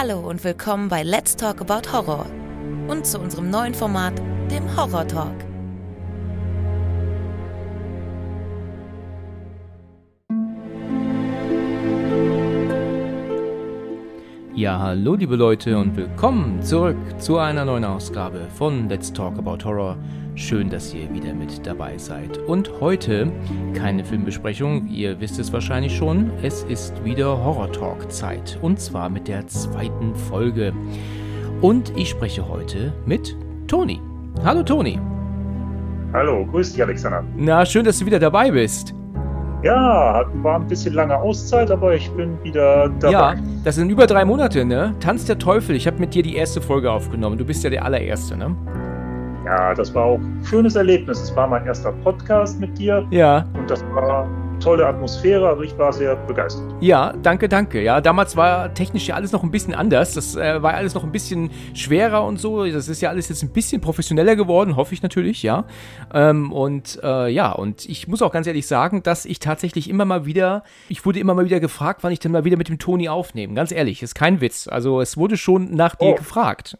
Hallo und willkommen bei Let's Talk About Horror und zu unserem neuen Format, dem Horror Talk. Ja, hallo liebe Leute und willkommen zurück zu einer neuen Ausgabe von Let's Talk About Horror. Schön, dass ihr wieder mit dabei seid. Und heute keine Filmbesprechung, ihr wisst es wahrscheinlich schon, es ist wieder Horror Talk Zeit und zwar mit der zweiten Folge. Und ich spreche heute mit Toni. Hallo Toni. Hallo, grüß dich Alexander. Na, schön, dass du wieder dabei bist. Ja, war ein bisschen lange Auszeit, aber ich bin wieder dabei. Ja, das sind über drei Monate, ne? Tanz der Teufel. Ich habe mit dir die erste Folge aufgenommen. Du bist ja der allererste, ne? Ja, das war auch ein schönes Erlebnis. Es war mein erster Podcast mit dir. Ja. Und das war tolle Atmosphäre, also ich war sehr begeistert. Ja, danke, danke. Ja, damals war technisch ja alles noch ein bisschen anders. Das äh, war alles noch ein bisschen schwerer und so. Das ist ja alles jetzt ein bisschen professioneller geworden, hoffe ich natürlich, ja. Ähm, und äh, ja, und ich muss auch ganz ehrlich sagen, dass ich tatsächlich immer mal wieder, ich wurde immer mal wieder gefragt, wann ich denn mal wieder mit dem Toni aufnehme. Ganz ehrlich, ist kein Witz. Also es wurde schon nach dir Oh. gefragt.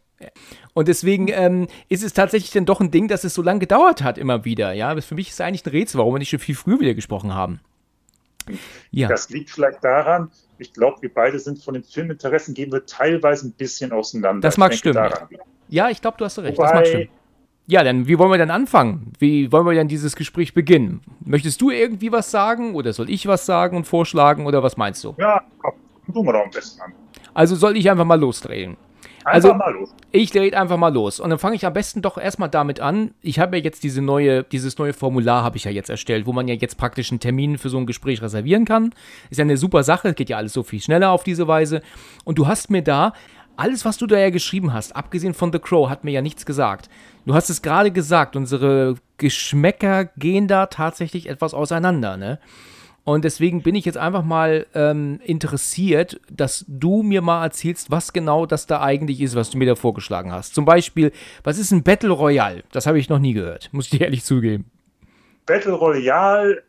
Und deswegen ähm, ist es tatsächlich dann doch ein Ding, dass es so lange gedauert hat, immer wieder. Ja, für mich ist es eigentlich ein Rätsel, warum wir nicht schon viel früher wieder gesprochen haben. Ja. Das liegt vielleicht daran, ich glaube, wir beide sind von den Filminteressen, gehen wir teilweise ein bisschen auseinander. Das mag stimmen, daran. Ja, ich glaube, du hast recht. das mag stimmen. Wobei, Ja, dann, wie wollen wir dann anfangen? Wie wollen wir dann dieses Gespräch beginnen? Möchtest du irgendwie was sagen oder soll ich was sagen und vorschlagen oder was meinst du? ja, komm, tun wir doch am besten an. Also soll ich einfach mal losdrehen? Einfach Also- mal los. Ich drehe einfach mal los. Und dann fange ich am besten doch erstmal damit an. Ich habe ja jetzt diese neue, dieses neue Formular habe ich ja jetzt erstellt, wo man ja jetzt praktisch einen Termin für so ein Gespräch reservieren kann. Ist ja eine super Sache, geht ja alles so viel schneller auf diese Weise. Und du hast mir da, alles, was du da ja geschrieben hast, abgesehen von The Crow, hat mir ja nichts gesagt. Du hast es gerade gesagt, unsere Geschmäcker gehen da tatsächlich etwas auseinander, ne? Und deswegen bin ich jetzt einfach mal ähm, interessiert, dass du mir mal erzählst, was genau das da eigentlich ist, was du mir da vorgeschlagen hast. Zum Beispiel, was ist ein Battle Royale? Das habe ich noch nie gehört, muss ich dir ehrlich zugeben. Battle Royale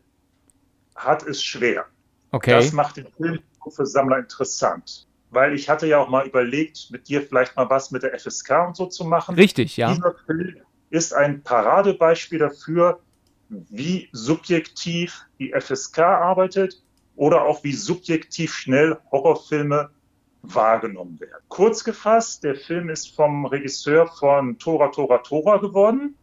hat es schwer. Okay. Das macht den Film für Sammler interessant. Weil ich hatte ja auch mal überlegt, mit dir vielleicht mal was mit der FSK und so zu machen. Richtig, ja. Dieser Film ist ein Paradebeispiel dafür, wie subjektiv die FSK arbeitet oder auch wie subjektiv schnell Horrorfilme wahrgenommen werden. Kurz gefasst, der Film ist vom Regisseur von Tora Tora Tora geworden.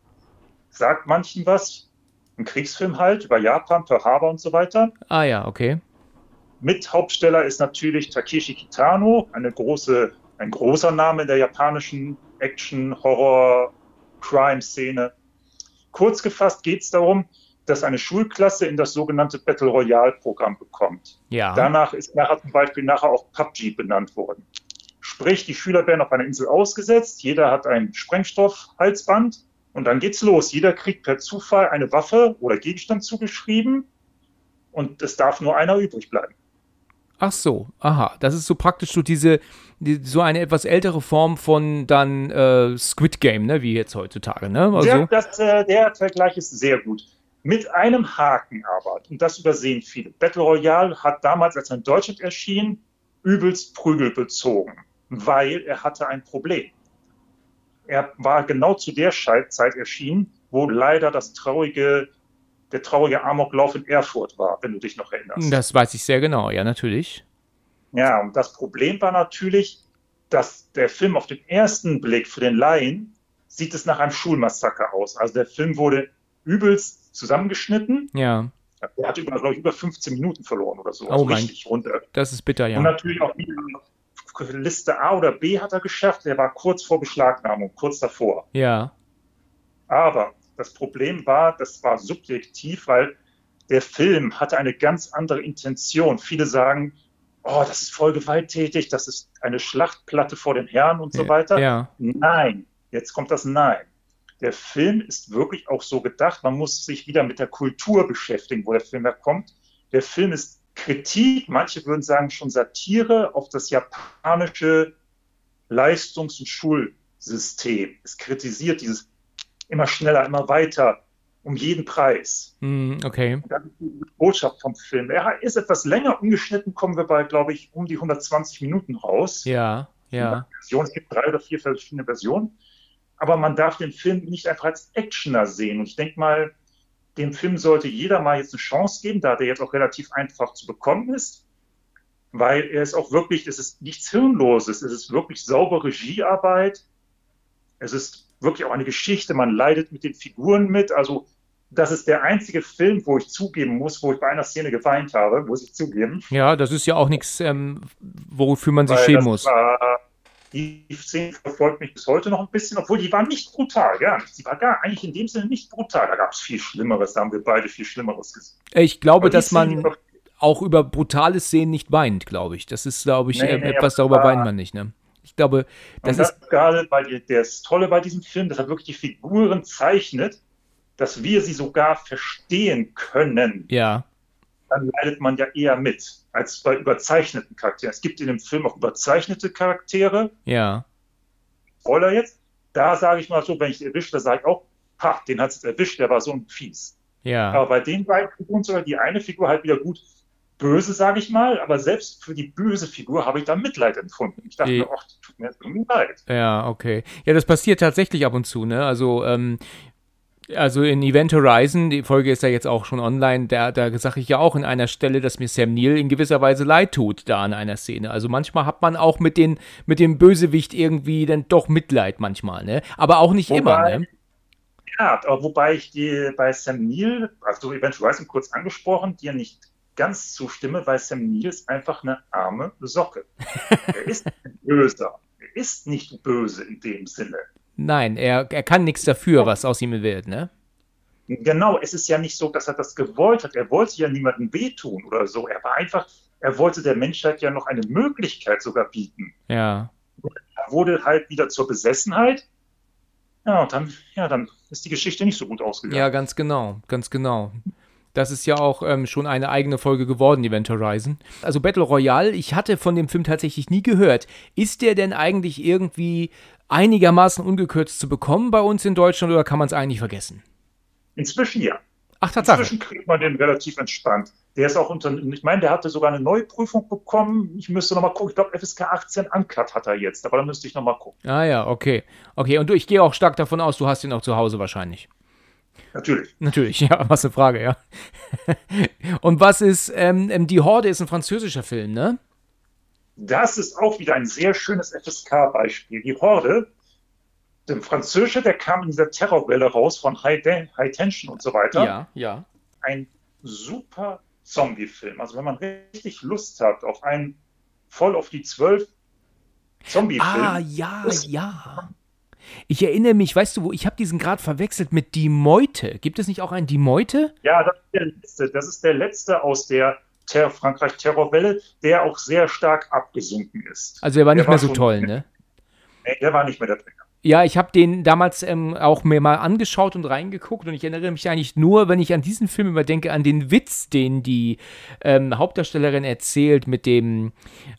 Sagt manchen was. Ein Kriegsfilm halt über Japan, Pearl Harbor und so weiter. Ah ja, okay. Mithauptsteller ist natürlich Takeshi Kitano, eine große, ein großer Name in der japanischen Action, Horror, Crime-Szene. Kurz gefasst geht es darum, dass eine Schulklasse in das sogenannte Battle Royale-Programm bekommt. Ja. Danach ist nachher zum Beispiel nachher auch PUBG benannt worden. Sprich, die Schüler werden auf einer Insel ausgesetzt, jeder hat ein Sprengstoffhalsband und dann geht's los. Jeder kriegt per Zufall eine Waffe oder Gegenstand zugeschrieben und es darf nur einer übrig bleiben. Ach so, aha. Das ist so praktisch so diese, die, so eine etwas ältere Form von dann äh, Squid Game, ne, wie jetzt heutzutage, ne? Also, Der, das, äh, der Vergleich ist sehr gut. Mit einem Haken aber, und das übersehen viele. Battle Royale hat damals, als er in Deutschland erschien, übelst Prügel bezogen, weil er hatte ein Problem. Er war genau zu der Zeit erschienen, wo leider das traurige, der traurige Amoklauf in Erfurt war, wenn du dich noch erinnerst. das weiß ich sehr genau, ja, natürlich. Ja, und das Problem war natürlich, dass der Film auf den ersten Blick für den Laien sieht es nach einem Schulmassaker aus. Also der Film wurde übelst zusammengeschnitten. Ja, Er hat über, glaube ich, über 15 Minuten verloren oder so. Oh Also mein- richtig runter. das ist bitter, Und ja. natürlich auch Liste A oder B hat er geschafft. Er war kurz vor Beschlagnahmung, kurz davor. Ja, Aber das Problem war, das war subjektiv, weil der Film hatte eine ganz andere Intention. Viele sagen, oh, das ist voll gewalttätig, das ist eine Schlachtplatte vor den Herren und so weiter. ja. Nein, jetzt kommt das Nein. Der Film ist wirklich auch so gedacht, man muss sich wieder mit der Kultur beschäftigen, wo der Film herkommt. Der Film ist Kritik, manche würden sagen schon Satire auf das japanische Leistungs- und Schulsystem. Es kritisiert dieses immer schneller, immer weiter, um jeden Preis. Hm, okay. Das ist die Botschaft vom Film. Er ist etwas länger umgeschnitten, kommen wir bei, glaube ich, um die 120 Minuten raus. Ja, Ja. Es gibt drei oder vier verschiedene Versionen. Aber man darf den Film nicht einfach als Actioner sehen. Und ich denke mal, dem Film sollte jeder mal jetzt eine Chance geben, da der jetzt auch relativ einfach zu bekommen ist. Weil er ist auch wirklich, es ist nichts Hirnloses, es ist wirklich saubere Regiearbeit. Es ist wirklich auch eine Geschichte, man leidet mit den Figuren mit. Also das ist der einzige Film, wo ich zugeben muss, wo ich bei einer Szene geweint habe, muss ich zugeben. Ja, das ist ja auch nichts, ähm, wofür man sich schämen muss. War, die Szene verfolgt mich bis heute noch ein bisschen, obwohl die war nicht brutal, gar nicht. Sie war gar eigentlich in dem Sinne nicht brutal. Da gab es viel Schlimmeres, da haben wir beide viel Schlimmeres gesehen. Ich glaube, dass man auch über brutale Szenen nicht weint, glaube ich. Das ist, glaube ich, nee, nee, etwas, darüber weint man nicht, ne? Ich glaube, das, das ist. Gerade bei das Tolle bei diesem Film, dass er wirklich die Figuren zeichnet dass wir sie sogar verstehen können, ja. dann leidet man ja eher mit als bei überzeichneten Charakteren. Es gibt in dem Film auch überzeichnete Charaktere. Ja. Spoiler jetzt. Da sage ich mal so, wenn ich erwische, da sage ich auch, ha, den hat es erwischt, der war so ein Fies. Ja. Aber bei den beiden Figuren sogar die eine Figur halt wieder gut böse, sage ich mal, aber selbst für die böse Figur habe ich da Mitleid empfunden. Ich dachte ach, tut mir so leid. Ja, okay. Ja, das passiert tatsächlich ab und zu, ne? Also, ähm, also in Event Horizon, die Folge ist ja jetzt auch schon online, da, da sage ich ja auch in einer Stelle, dass mir Sam Neill in gewisser Weise leid tut, da an einer Szene. Also manchmal hat man auch mit, den, mit dem Bösewicht irgendwie dann doch Mitleid manchmal, ne? Aber auch nicht wobei, immer, ne? Ja, aber wobei ich die bei Sam Neill, also Event Horizon kurz angesprochen, dir nicht ganz zustimme, weil Sam Neill ist einfach eine arme Socke. er ist ein Böser. Er ist nicht böse in dem Sinne. Nein, er, er kann nichts dafür, was aus ihm wird, ne? Genau, es ist ja nicht so, dass er das gewollt hat. Er wollte ja niemandem wehtun oder so. Er war einfach, er wollte der Menschheit ja noch eine Möglichkeit sogar bieten. Ja. Er wurde halt wieder zur Besessenheit. Ja, und dann, ja, dann ist die Geschichte nicht so gut ausgegangen. Ja, ganz genau, ganz genau. Das ist ja auch ähm, schon eine eigene Folge geworden, Event Horizon. Also Battle Royale, ich hatte von dem Film tatsächlich nie gehört. Ist der denn eigentlich irgendwie einigermaßen ungekürzt zu bekommen bei uns in Deutschland oder kann man es eigentlich vergessen? Inzwischen ja. Ach, Tatsache. Inzwischen kriegt man den relativ entspannt. Der ist auch unter, ich meine, der hatte sogar eine neue Prüfung bekommen. Ich müsste nochmal gucken. Ich glaube, FSK 18 Uncut hat er jetzt, aber da müsste ich nochmal gucken. Ah ja, okay. Okay, und du, ich gehe auch stark davon aus, du hast ihn auch zu Hause wahrscheinlich. Natürlich. Natürlich, ja, was eine Frage, ja. und was ist, ähm, ähm, Die Horde ist ein französischer Film, ne? Das ist auch wieder ein sehr schönes FSK-Beispiel. Die Horde, der Französische, der kam in dieser Terrorwelle raus von High, High Tension und so weiter. Ja, ja. Ein super Zombie-Film. Also wenn man richtig Lust hat auf einen voll auf die zwölf Zombie-Film. Ah, ja, ja. Ich erinnere mich, weißt du, wo ich habe diesen gerade verwechselt mit Die Meute. Gibt es nicht auch einen Die Meute? Ja, das ist der letzte. Das ist der letzte aus der Ter Frankreich-Terrorwelle, der auch sehr stark abgesunken ist. Also er war nicht der mehr war so toll, ne? Nee, der war nicht mehr der Bringer. Ja, ich habe den damals ähm, auch mir mal angeschaut und reingeguckt und ich erinnere mich eigentlich nur, wenn ich an diesen Film überdenke, an den Witz, den die ähm, Hauptdarstellerin erzählt mit dem,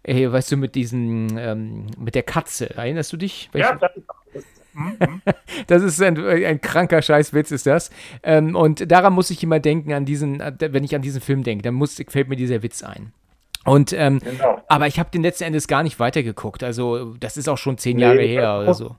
äh, weißt du, mit diesen, ähm, mit der Katze. Erinnerst du dich? Ja, das ist Mhm. Das ist ein, ein kranker Scheißwitz, ist das. Ähm, und daran muss ich immer denken, an diesen, wenn ich an diesen Film denke, dann muss, fällt mir dieser Witz ein. Und, ähm, genau. aber ich habe den letzten Endes gar nicht weitergeguckt. Also, das ist auch schon zehn nee, Jahre her oder so.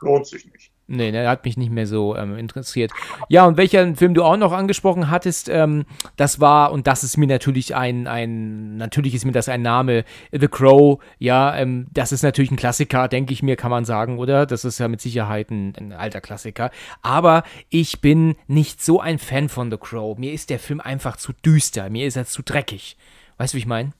Lohnt sich nicht. Nee, der hat mich nicht mehr so ähm, interessiert. Ja, und welcher Film du auch noch angesprochen hattest, ähm, das war, und das ist mir natürlich ein, ein, natürlich ist mir das ein Name, The Crow, ja, ähm, das ist natürlich ein Klassiker, denke ich mir, kann man sagen, oder? Das ist ja mit Sicherheit ein, ein alter Klassiker. Aber ich bin nicht so ein Fan von The Crow. Mir ist der Film einfach zu düster, mir ist er zu dreckig. Weißt du, wie ich meine?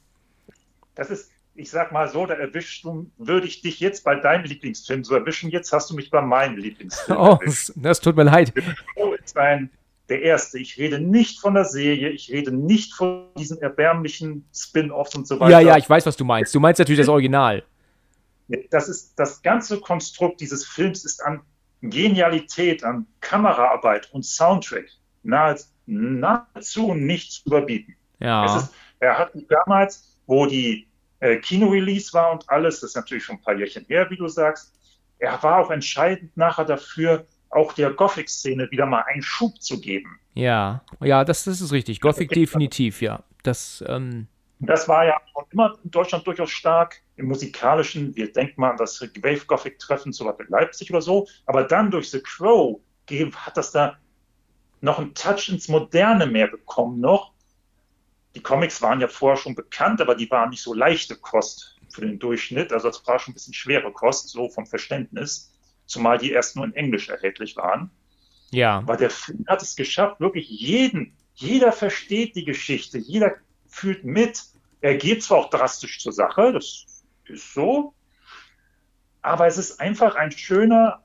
Das ist, ich sag mal so, da erwischst du, würde ich dich jetzt bei deinem Lieblingsfilm so erwischen. Jetzt hast du mich bei meinem Lieblingsfilm. Oh, erwischt. das tut mir leid. ist ein, der erste. Ich rede nicht von der Serie, ich rede nicht von diesen erbärmlichen Spin-offs und so weiter. Ja, ja, ich weiß, was du meinst. Du meinst natürlich das Original. Das ist das ganze Konstrukt dieses Films ist an Genialität, an Kameraarbeit und Soundtrack nahezu nicht zu überbieten. Ja. Ist, er hat damals, wo die äh, Kino-Release war und alles. Das ist natürlich schon ein paar Jährchen her, wie du sagst. Er war auch entscheidend nachher dafür, auch der Gothic-Szene wieder mal einen Schub zu geben. Ja, ja, das, das ist richtig. Gothic definitiv, ja. Das, ähm das war ja schon immer in Deutschland durchaus stark. im musikalischen, wir denken mal an das Wave Gothic Treffen zum Beispiel Leipzig oder so, aber dann durch The Crow hat das da noch einen Touch ins Moderne mehr bekommen noch. Die Comics waren ja vorher schon bekannt, aber die waren nicht so leichte Kost für den Durchschnitt. Also das war schon ein bisschen schwere Kost, so vom Verständnis, zumal die erst nur in Englisch erhältlich waren. Ja. Aber der Film hat es geschafft, wirklich jeden, jeder versteht die Geschichte, jeder fühlt mit. Er geht zwar auch drastisch zur Sache, das ist so, aber es ist einfach ein schöner,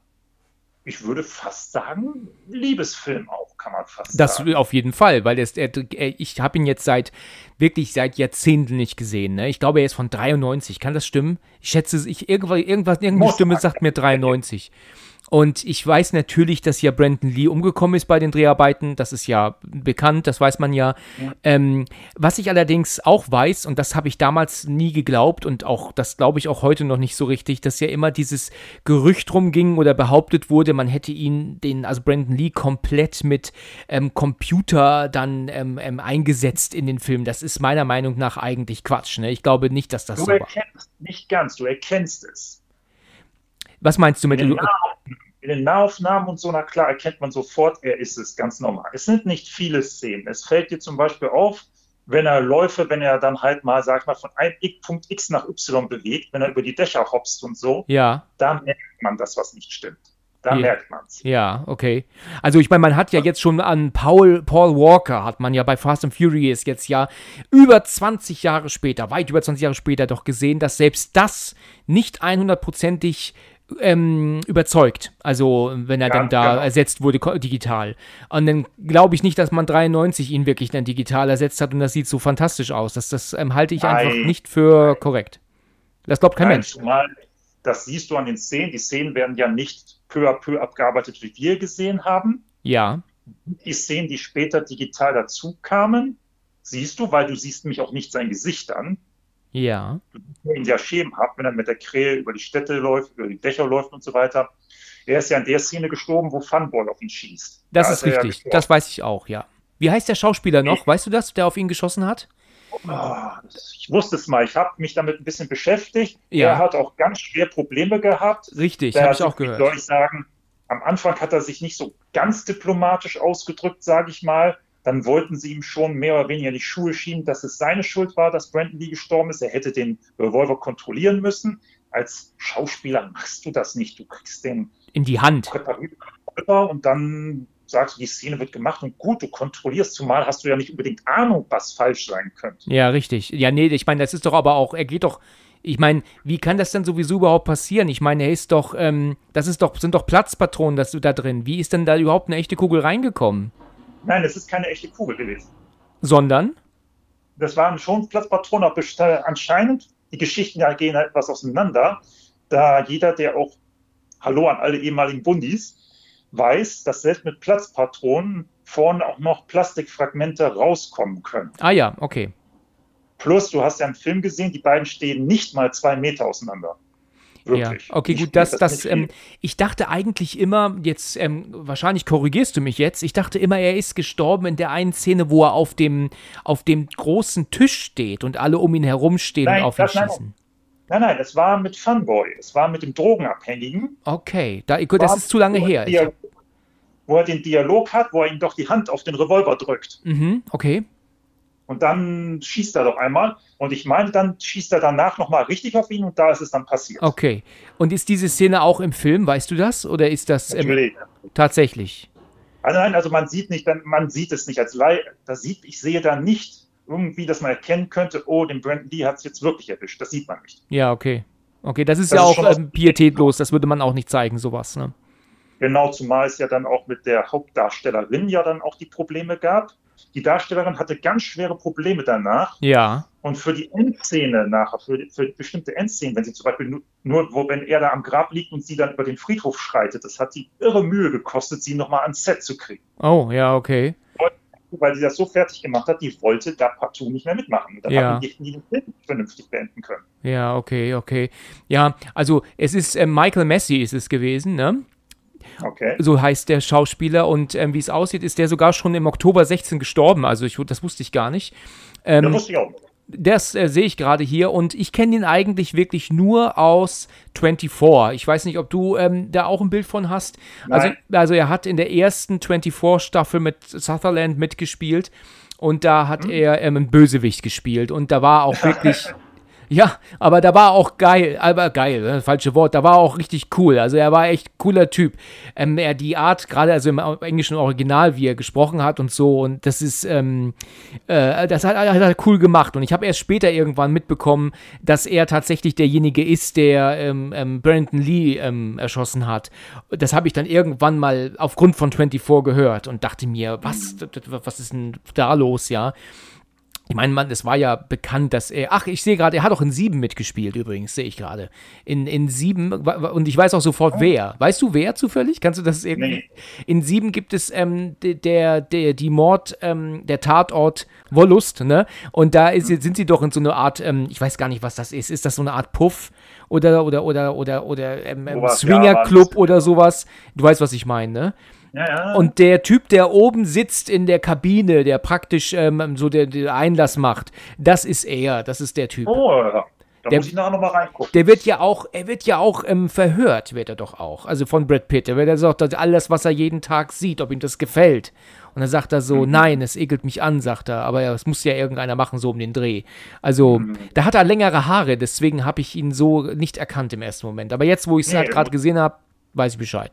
ich würde fast sagen, Liebesfilm auch, kann man fast das sagen. Das auf jeden Fall, weil das, ich habe ihn jetzt seit, wirklich seit Jahrzehnten nicht gesehen. Ne? Ich glaube, er ist von 93. Kann das stimmen? Ich schätze, ich, irgendwas, irgendwas, irgendeine Stimme sagt mir 93. Und ich weiß natürlich, dass ja Brandon Lee umgekommen ist bei den Dreharbeiten. Das ist ja bekannt, das weiß man ja. ja. Ähm, was ich allerdings auch weiß, und das habe ich damals nie geglaubt und auch das glaube ich auch heute noch nicht so richtig, dass ja immer dieses Gerücht rumging oder behauptet wurde, man hätte ihn, den, also Brandon Lee, komplett mit ähm, Computer dann ähm, ähm eingesetzt in den Film. Das ist meiner Meinung nach eigentlich Quatsch. Ne? Ich glaube nicht, dass das du so war. Du erkennst nicht ganz, du erkennst es. Was meinst du mit in den, in den Nahaufnahmen und so, na klar, erkennt man sofort, er ist es, ganz normal. Es sind nicht viele Szenen. Es fällt dir zum Beispiel auf, wenn er Läufe, wenn er dann halt mal, sag ich mal, von einem Punkt X nach Y bewegt, wenn er über die Dächer hopst und so, ja. da merkt man das, was nicht stimmt. Da ja. merkt man es. Ja, okay. Also ich meine, man hat ja jetzt schon an Paul, Paul Walker, hat man ja bei Fast and Furious jetzt ja über 20 Jahre später, weit über 20 Jahre später doch gesehen, dass selbst das nicht 100%ig ähm, überzeugt. Also, wenn er ja, dann da genau. ersetzt wurde digital. Und dann glaube ich nicht, dass man 93 ihn wirklich dann digital ersetzt hat und das sieht so fantastisch aus. Das, das ähm, halte ich Nein. einfach nicht für korrekt. Das glaubt kein Nein, Mensch. Zumal, das siehst du an den Szenen. Die Szenen werden ja nicht peu à peu abgearbeitet, wie wir gesehen haben. Ja. Die Szenen, die später digital dazu kamen, siehst du, weil du siehst mich auch nicht sein Gesicht an. Ja. Du ihn ja schemenhaft, wenn er mit der Krähe über die Städte läuft, über die Dächer läuft und so weiter. Er ist ja in der Szene gestorben, wo Funboy auf ihn schießt. Das da ist richtig. Ja das weiß ich auch, ja. Wie heißt der Schauspieler noch? Weißt du das, der auf ihn geschossen hat? Oh, ich wusste es mal. Ich habe mich damit ein bisschen beschäftigt. Ja. Er hat auch ganz schwer Probleme gehabt. Richtig, habe ich auch gehört. Soll ich sagen, am Anfang hat er sich nicht so ganz diplomatisch ausgedrückt, sage ich mal dann wollten sie ihm schon mehr oder weniger die Schuhe schieben, dass es seine Schuld war, dass Brandon Lee gestorben ist. Er hätte den Revolver kontrollieren müssen. Als Schauspieler machst du das nicht. Du kriegst den in die Hand und dann sagst du, die Szene wird gemacht und gut, du kontrollierst, zumal hast du ja nicht unbedingt Ahnung, was falsch sein könnte. Ja, richtig. Ja, nee, ich meine, das ist doch aber auch, er geht doch, ich meine, wie kann das denn sowieso überhaupt passieren? Ich meine, er ist doch, ähm, das ist doch, sind doch Platzpatronen das, da drin. Wie ist denn da überhaupt eine echte Kugel reingekommen? Nein, es ist keine echte Kugel gewesen. Sondern? Das waren schon Platzpatronen, aber anscheinend, die Geschichten ja gehen halt etwas auseinander, da jeder, der auch, hallo an alle ehemaligen Bundis, weiß, dass selbst mit Platzpatronen vorne auch noch Plastikfragmente rauskommen können. Ah ja, okay. Plus, du hast ja einen Film gesehen, die beiden stehen nicht mal zwei Meter auseinander. Wirklich. Ja, okay, gut, das, das, ähm, ich dachte eigentlich immer, jetzt, ähm, wahrscheinlich korrigierst du mich jetzt, ich dachte immer, er ist gestorben in der einen Szene, wo er auf dem, auf dem großen Tisch steht und alle um ihn herumstehen nein, und auf ihn das, schießen. Nein, nein, es war mit Funboy, es war mit dem Drogenabhängigen. Okay, da, gut, das ist zu lange her. Dialog, wo er den Dialog hat, wo er ihm doch die Hand auf den Revolver drückt. Mhm, okay. Und dann schießt er doch einmal. Und ich meine, dann schießt er danach nochmal richtig auf ihn und da ist es dann passiert. Okay. Und ist diese Szene auch im Film, weißt du das? Oder ist das ähm, tatsächlich? Also nein, also man sieht nicht, man sieht es nicht als Leih. Da sieht, ich sehe da nicht irgendwie, dass man erkennen könnte, oh, den Brandon Lee hat es jetzt wirklich erwischt. Das sieht man nicht. Ja, okay. Okay, das ist das ja ist auch ähm, pietätlos, das würde man auch nicht zeigen, sowas, ne? Genau, zumal es ja dann auch mit der Hauptdarstellerin ja dann auch die Probleme gab. Die Darstellerin hatte ganz schwere Probleme danach. Ja. Und für die Endszene nachher, für, für bestimmte Endszenen, wenn sie zum Beispiel nur, nur, wo, wenn er da am Grab liegt und sie dann über den Friedhof schreitet, das hat sie irre Mühe gekostet, sie nochmal ans Set zu kriegen. Oh, ja, okay. Weil sie das so fertig gemacht hat, die wollte da partout nicht mehr mitmachen. Dann ja. haben die den Film vernünftig beenden können. Ja, okay, okay. Ja, also es ist äh, Michael Messi ist es gewesen, ne? Okay. So heißt der Schauspieler und ähm, wie es aussieht, ist der sogar schon im Oktober 16 gestorben. Also ich, das wusste ich gar nicht. Ähm, das wusste ich auch. Das äh, sehe ich gerade hier und ich kenne ihn eigentlich wirklich nur aus 24. Ich weiß nicht, ob du ähm, da auch ein Bild von hast. Also, also er hat in der ersten 24-Staffel mit Sutherland mitgespielt und da hat hm. er ähm, einen Bösewicht gespielt und da war auch wirklich Ja, aber da war auch geil, aber geil, ne, falsche Wort, da war auch richtig cool. Also er war echt cooler Typ. Ähm, er die Art, gerade also im englischen Original, wie er gesprochen hat und so, und das ist, ähm, äh, das hat, hat, er cool gemacht. Und ich habe erst später irgendwann mitbekommen, dass er tatsächlich derjenige ist, der ähm, ähm Brandon Lee ähm, erschossen hat. Das habe ich dann irgendwann mal aufgrund von 24 gehört und dachte mir, was, was ist denn da los, ja? Ich meine, man, es war ja bekannt, dass er. Ach, ich sehe gerade, er hat auch in sieben mitgespielt, übrigens, sehe ich gerade. In, in sieben, und ich weiß auch sofort, wer. Weißt du, wer zufällig? Kannst du das irgendwie. In sieben gibt es ähm, der, der, die Mord, ähm, der Tatort Wollust, ne? Und da ist, sind sie doch in so einer Art, ähm, ich weiß gar nicht, was das ist. Ist das so eine Art Puff oder, oder, oder, oder, oder ähm, ähm Swingerclub oder sowas? Du weißt, was ich meine, ne? Und der Typ, der oben sitzt in der Kabine, der praktisch ähm, so den, den Einlass macht, das ist er, das ist der Typ. Oh, ja. Da der, muss ich nachher nochmal reingucken. Der wird ja auch, er wird ja auch ähm, verhört, wird er doch auch. Also von Brad Pitt. Er wird ja sagt, alles, was er jeden Tag sieht, ob ihm das gefällt. Und dann sagt er so, mhm. nein, es ekelt mich an, sagt er, aber es muss ja irgendeiner machen, so um den Dreh. Also, mhm. da hat er längere Haare, deswegen habe ich ihn so nicht erkannt im ersten Moment. Aber jetzt, wo ich es nee, halt gerade gesehen habe, weiß ich Bescheid.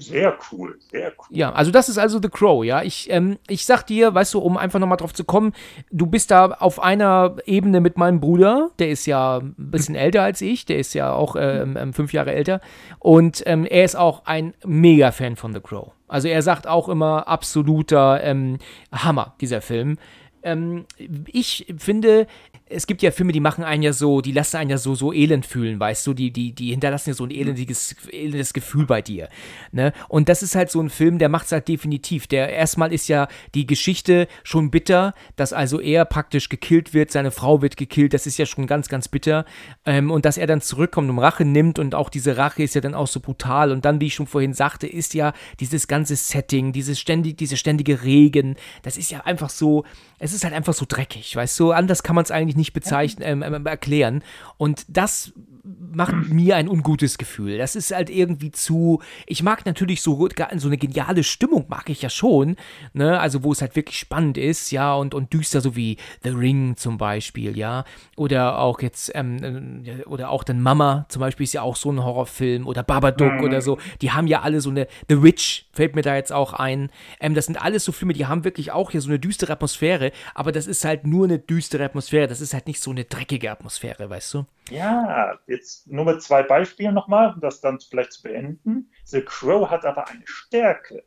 Sehr cool, sehr cool. Ja, also das ist also The Crow, ja. Ich, ähm, ich sag dir, weißt du, um einfach nochmal drauf zu kommen, du bist da auf einer Ebene mit meinem Bruder, der ist ja ein bisschen älter als ich, der ist ja auch ähm, ähm, fünf Jahre älter. Und ähm, er ist auch ein Mega-Fan von The Crow. Also er sagt auch immer absoluter ähm, Hammer, dieser Film. Ähm, ich finde, es gibt ja Filme, die machen einen ja so, die lassen einen ja so, so elend fühlen, weißt du, die, die, die hinterlassen ja so ein elendiges, elendes Gefühl bei dir. Ne? Und das ist halt so ein Film, der macht es halt definitiv. Der erstmal ist ja die Geschichte schon bitter, dass also er praktisch gekillt wird, seine Frau wird gekillt, das ist ja schon ganz, ganz bitter. Ähm, und dass er dann zurückkommt und Rache nimmt und auch diese Rache ist ja dann auch so brutal. Und dann, wie ich schon vorhin sagte, ist ja dieses ganze Setting, dieses ständig, diese ständige Regen, das ist ja einfach so, es ist halt einfach so dreckig, weißt du, anders kann man es eigentlich nicht bezeichnen, ähm, ähm, erklären. Und das macht mir ein ungutes Gefühl. Das ist halt irgendwie zu. Ich mag natürlich so, so eine geniale Stimmung, mag ich ja schon. Ne? Also, wo es halt wirklich spannend ist, ja, und, und düster, so wie The Ring zum Beispiel, ja. Oder auch jetzt, ähm, äh, oder auch dann Mama zum Beispiel ist ja auch so ein Horrorfilm. Oder Babadook mhm. oder so. Die haben ja alle so eine. The Witch fällt mir da jetzt auch ein. Ähm, das sind alles so Filme, die haben wirklich auch hier so eine düstere Atmosphäre. Aber das ist halt nur eine düstere Atmosphäre. Das ist halt nicht so eine dreckige Atmosphäre, weißt du? Ja, jetzt nur mit zwei Beispielen nochmal, um das dann vielleicht zu beenden. The Crow hat aber eine Stärke.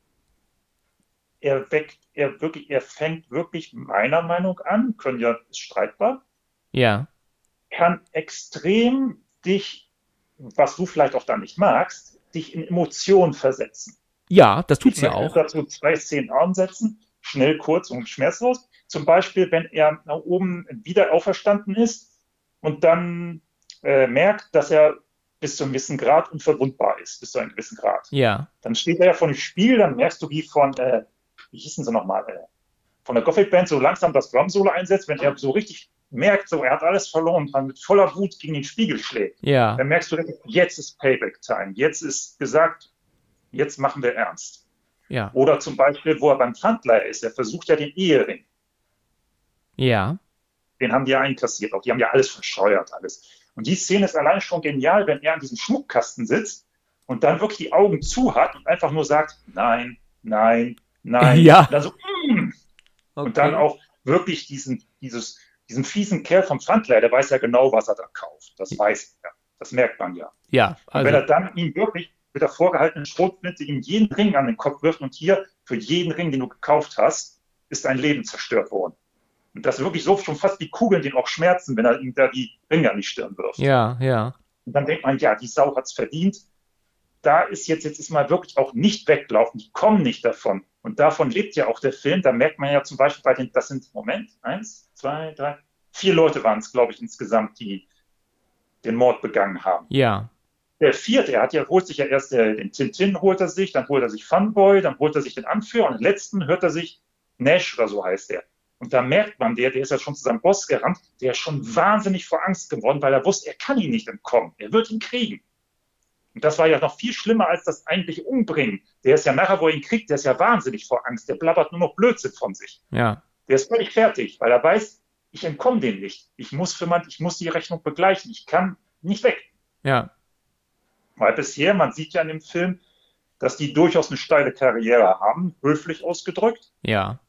Er weckt, er wirklich, er fängt wirklich meiner Meinung an, können ja, ist streitbar. Ja. Kann extrem dich, was du vielleicht auch da nicht magst, dich in Emotionen versetzen. Ja, das tut tut's ja auch. dazu zwei Szenen ansetzen, schnell, kurz und schmerzlos. Zum Beispiel, wenn er nach oben wieder auferstanden ist und dann äh, merkt, dass er bis zu einem gewissen Grad unverwundbar ist, bis zu einem gewissen Grad. Ja. Dann steht er ja vor dem Spiel, dann merkst du, wie von, äh, wie hießen sie nochmal, äh, von der Gothic Band so langsam das Drum-Solo einsetzt, wenn er so richtig merkt, so er hat alles verloren und dann mit voller Wut gegen den Spiegel schlägt. Ja. Dann merkst du, jetzt ist Payback-Time, jetzt ist gesagt, jetzt machen wir ernst. Ja. Oder zum Beispiel, wo er beim Pfandleiher ist, er versucht ja den Ehering. Ja. Den haben die ja einkassiert, auch die haben ja alles verscheuert, alles. Und die Szene ist allein schon genial, wenn er an diesem Schmuckkasten sitzt und dann wirklich die Augen zu hat und einfach nur sagt, nein, nein, nein. Ja. Und dann, so, mm. okay. und dann auch wirklich diesen, dieses, diesen fiesen Kerl vom Pfandleiher, der weiß ja genau, was er da kauft. Das weiß er. Das merkt man ja. Ja. Also. Und wenn also er dann ihm wirklich mit der vorgehaltenen Schrotflinte ihm jeden Ring an den Kopf wirft und hier für jeden Ring, den du gekauft hast, ist dein Leben zerstört worden. Und das wirklich so schon fast wie Kugeln den auch schmerzen, wenn er ihm da die Ringe an die Stirn wirft. Ja, ja. Und dann denkt man, ja, die Sau hat es verdient. Da ist jetzt, jetzt ist mal wirklich auch nicht weglaufen, die kommen nicht davon. Und davon lebt ja auch der Film. Da merkt man ja zum Beispiel bei den, das sind, Moment, eins, zwei, drei, vier Leute waren es, glaube ich, insgesamt, die den Mord begangen haben. Ja. Der vierte, er hat ja, holt sich ja erst den Tintin, holt er sich, dann holt er sich Funboy, dann holt er sich den Anführer und den letzten hört er sich Nash oder so heißt er. Und da merkt man, der, der ist ja schon zu seinem Boss gerannt, der ist schon wahnsinnig vor Angst geworden, weil er wusste, er kann ihn nicht entkommen. Er wird ihn kriegen. Und das war ja noch viel schlimmer als das eigentliche Umbringen. Der ist ja nachher, wo er ihn kriegt, der ist ja wahnsinnig vor Angst. Der blabbert nur noch Blödsinn von sich. Ja. Der ist völlig fertig, weil er weiß, ich entkomme dem nicht. Ich muss für man, ich muss die Rechnung begleichen. Ich kann nicht weg. Ja. Weil bisher, man sieht ja in dem Film, dass die durchaus eine steile Karriere haben, höflich ausgedrückt. Ja.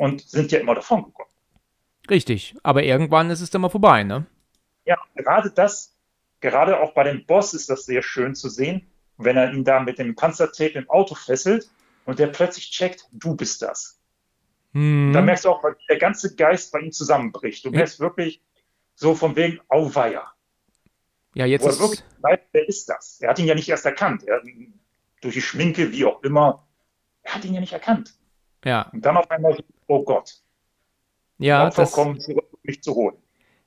Und sind ja immer davon gekommen. Richtig. Aber irgendwann ist es dann mal vorbei, ne? Ja, gerade das, gerade auch bei dem Boss ist das sehr schön zu sehen, wenn er ihn da mit dem Panzertape im Auto fesselt und der plötzlich checkt, du bist das. Hm. Da merkst du auch, der ganze Geist bei ihm zusammenbricht. Du merkst wirklich so von wegen Auweia. Ja, jetzt Wo er ist. wirklich weiß, wer ist das? Er hat ihn ja nicht erst erkannt. Er, durch die Schminke, wie auch immer. Er hat ihn ja nicht erkannt. Ja, Und dann auf einmal, so, oh Gott, ja, Opfer das, kommen zurück, um mich zu holen.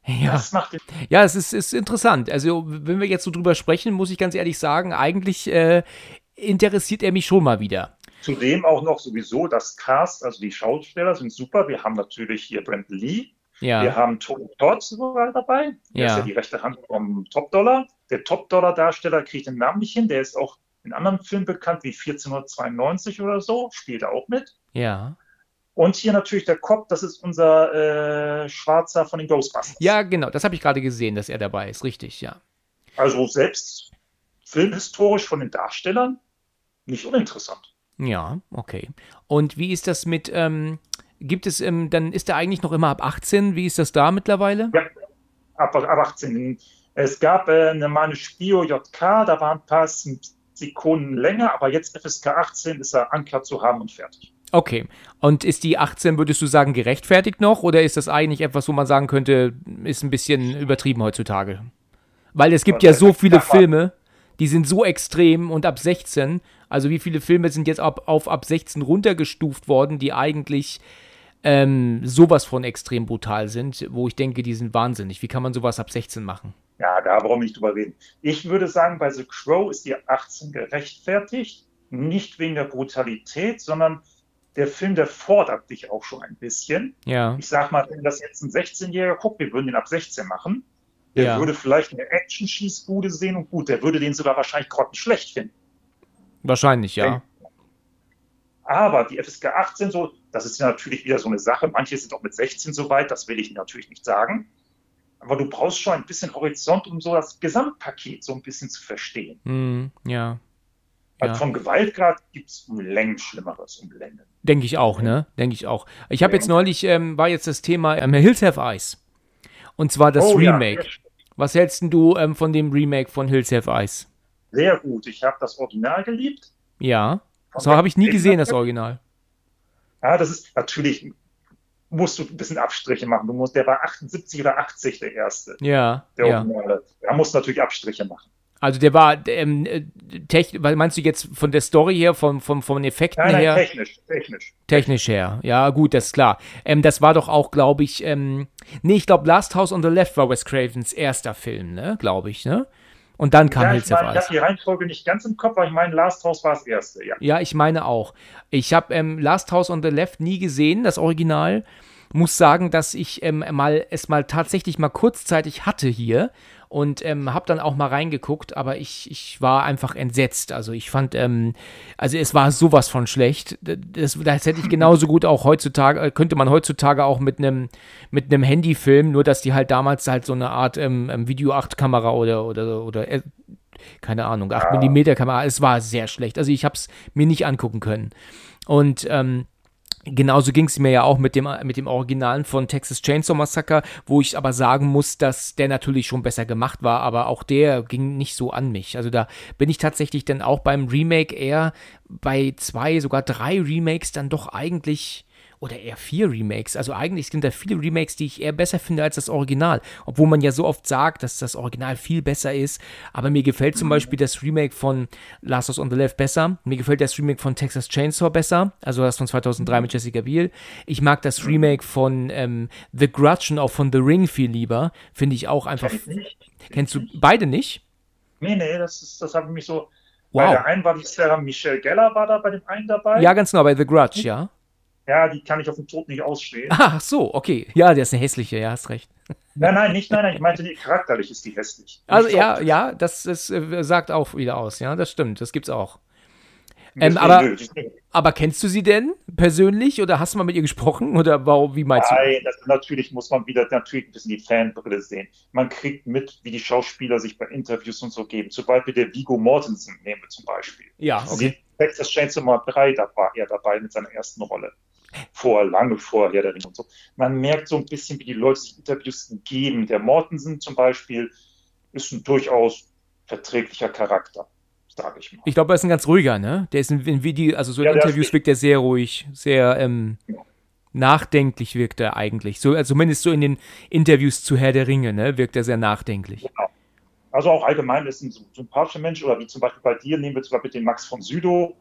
ja. Das macht den Ja, es ist, ist interessant. Also, wenn wir jetzt so drüber sprechen, muss ich ganz ehrlich sagen, eigentlich äh, interessiert er mich schon mal wieder. Zudem auch noch sowieso das Cast, also die Schauspieler sind super. Wir haben natürlich hier Brandon Lee, wir Ja, haben Tony Todd sogar dabei. Der Ja. ist ja die rechte Hand vom Top-Dollar. Der Top-Dollar-Darsteller kriegt den Namen nicht hin. Der ist auch in anderen Filmen bekannt, wie 1492 oder so, spielt er auch mit. Ja. Und hier natürlich der Cop, das ist unser äh, Schwarzer von den Ghostbusters. Ja, genau, das habe ich gerade gesehen, dass er dabei ist, richtig, ja. Also selbst filmhistorisch von den Darstellern nicht uninteressant. Ja, okay. Und wie ist das mit, ähm, gibt es, ähm, dann ist er eigentlich noch immer ab 18? Wie ist das da mittlerweile? Ja, ab, ab 18. Es gab äh, eine, mal eine Spio JK, da waren ein paar Sekunden länger, aber jetzt FSK 18 ist er Ankler zu haben und fertig. Okay. Und ist die 18, würdest du sagen, gerechtfertigt noch? Oder ist das eigentlich etwas, wo man sagen könnte, ist ein bisschen übertrieben heutzutage? Weil es gibt ja so viele Filme, die sind so extrem und ab 16, also wie viele Filme sind jetzt ab, auf ab 16 runtergestuft worden, die eigentlich ähm, sowas von extrem brutal sind, wo ich denke, die sind wahnsinnig. Wie kann man sowas ab 16 machen? Ja, da brauchen wir nicht drüber reden. Ich würde sagen, bei The Crow ist die 18 gerechtfertigt, nicht wegen der Brutalität, sondern der Film, der fordert dich auch schon ein bisschen. Ja, Ich sag mal, wenn das jetzt ein 16-Jähriger guckt, wir würden den ab 16 machen, der Ja. würde vielleicht eine Action-Schießbude sehen und gut, der würde den sogar wahrscheinlich grottenschlecht finden. wahrscheinlich, ja. Aber die FSK 18, so, das ist ja natürlich wieder so eine Sache. Manche sind auch mit 16 so weit, das will ich natürlich nicht sagen. Aber du brauchst schon ein bisschen Horizont, um so das Gesamtpaket so ein bisschen zu verstehen. Hm, ja. Weil Ja. vom Gewaltgrad gibt es um Längen Schlimmeres, um Längen. Denke ich auch, ne? Denke ich auch. Ich habe Ja. jetzt neulich, ähm, war jetzt das Thema ähm, Hills Have Eyes. Und zwar das Oh ja, Remake. Was hältst du ähm, von dem Remake von Hills Have Eyes? Sehr gut. Ich habe das Original geliebt. Ja. So habe ich nie gesehen, das Original. Ja, das ist natürlich, musst du ein bisschen Abstriche machen. Du musst, der war 78 oder 80 der erste, Ja, der ja. Originale. Da musst du natürlich Abstriche machen. Also der war, ähm, äh, tech, weil meinst du jetzt von der Story her, vom, vom, von den Effekten Nein, nein, her? technisch, technisch. Technisch her, ja, gut, das ist klar. Ähm, das war doch auch, glaube ich, ähm, nee, ich glaube, Last House on the Left war Wes Cravens erster Film, ne, glaube ich, ne? Und dann kam Ja, ich, Hills ich Eyes. habe die Reihenfolge nicht ganz im Kopf, aber ich meine, Last House war das erste, ja. Ja, ich meine auch. Ich habe ähm, Last House on the Left nie gesehen, das Original. Muss sagen, dass ich ähm, mal es mal tatsächlich mal kurzzeitig hatte hier und ähm, habe dann auch mal reingeguckt, aber ich, ich war einfach entsetzt. Also ich fand, ähm, also es war sowas von schlecht. Das, das hätte ich genauso gut auch heutzutage, äh, könnte man heutzutage auch mit einem mit einem Handy filmen, nur dass die halt damals halt so eine Art ähm, ähm, Video 8 Kamera oder oder oder äh, keine Ahnung, 8 mm Kamera, es war sehr schlecht. Also ich habe es mir nicht angucken können. Und ähm, Genauso ging es mir ja auch mit dem, mit dem Originalen von Texas Chainsaw Massacre, wo ich aber sagen muss, dass der natürlich schon besser gemacht war, aber auch der ging nicht so an mich. Also da bin ich tatsächlich dann auch beim Remake eher bei zwei, sogar drei Remakes dann doch eigentlich oder eher vier Remakes. Also eigentlich sind da viele Remakes, die ich eher besser finde als das Original. Obwohl man ja so oft sagt, dass das Original viel besser ist. Aber mir gefällt zum Beispiel das Remake von Last House on the Left besser. Mir gefällt das Remake von Texas Chainsaw besser. Also das von 2003 mit Jessica Biel. Ich mag das Remake von ähm, The Grudge und auch von The Ring viel lieber. Finde ich auch einfach. Kenn ich nicht. Kennst du beide nicht? Nee, nee, das, ist, das habe ich mich so. Wow. Bei der einen war die Sarah Michelle Geller war da bei dem einen dabei. Ja, ganz genau, bei The Grudge, ja. Ja, die kann ich auf dem Tod nicht ausstehen. Ach so, okay. Ja, der ist eine hässliche, ja, hast recht. Nein, nein, nicht, nein, nein, ich meinte, die, charakterlich ist die hässlich. Also Nicht ja, optisch. ja, das, das äh, sagt auch wieder aus, ja, das stimmt, das gibt's auch. Deswegen, aber- nö, Aber kennst du sie denn persönlich oder hast du mal mit ihr gesprochen oder warum, wie meinst du? Nein, das, natürlich muss man wieder natürlich ein bisschen die Fanbrille sehen. Man kriegt mit, wie die Schauspieler sich bei Interviews und so geben. Zum Beispiel der Vigo Mortensen nehmen wir zum Beispiel. Ja, okay. Sie Texas Chainsaw Nummer 3, da war er dabei mit seiner ersten Rolle. Vor, lange vor Herr der Ringe und so. Man merkt so ein bisschen, wie die Leute sich Interviews geben. Der Mortensen zum Beispiel ist ein durchaus verträglicher Charakter, sage ich mal. Ich glaube, er ist ein ganz ruhiger, ne? Der ist in, in Video, also so in Ja, Interviews wirkt er sehr ruhig, sehr ähm, Ja. nachdenklich wirkt er eigentlich. So, also zumindest so in den Interviews zu Herr der Ringe, ne? Wirkt er sehr nachdenklich. Also auch allgemein ist ein sympathischer Mensch, oder wie zum Beispiel bei dir, nehmen wir zum Beispiel den Max von Südow,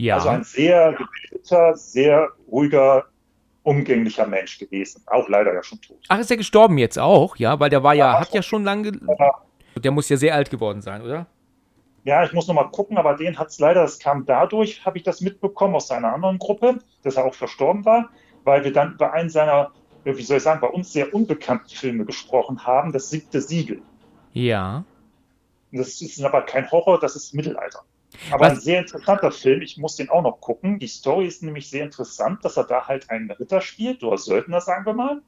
Ja. Also ein sehr gebildeter, sehr ruhiger, umgänglicher Mensch gewesen. Auch leider ja schon tot. Ach, ist er gestorben jetzt auch? Ja, weil der war ja, Ja, hat ja schon lange. Der muss ja sehr alt geworden sein, oder? Ja, ich muss noch mal gucken, aber den hat es leider, das kam dadurch, habe ich das mitbekommen aus seiner anderen Gruppe, dass er auch verstorben war, weil wir dann über einen seiner, wie soll ich sagen, bei uns sehr unbekannten Filme gesprochen haben, das siebte Siegel. Ja. Das ist aber kein Horror, das ist Mittelalter. Aber Was- ein sehr interessanter Film, ich muss den auch noch gucken. Die Story ist nämlich sehr interessant, dass er da halt einen Ritter spielt, oder Söldner, sagen wir mal,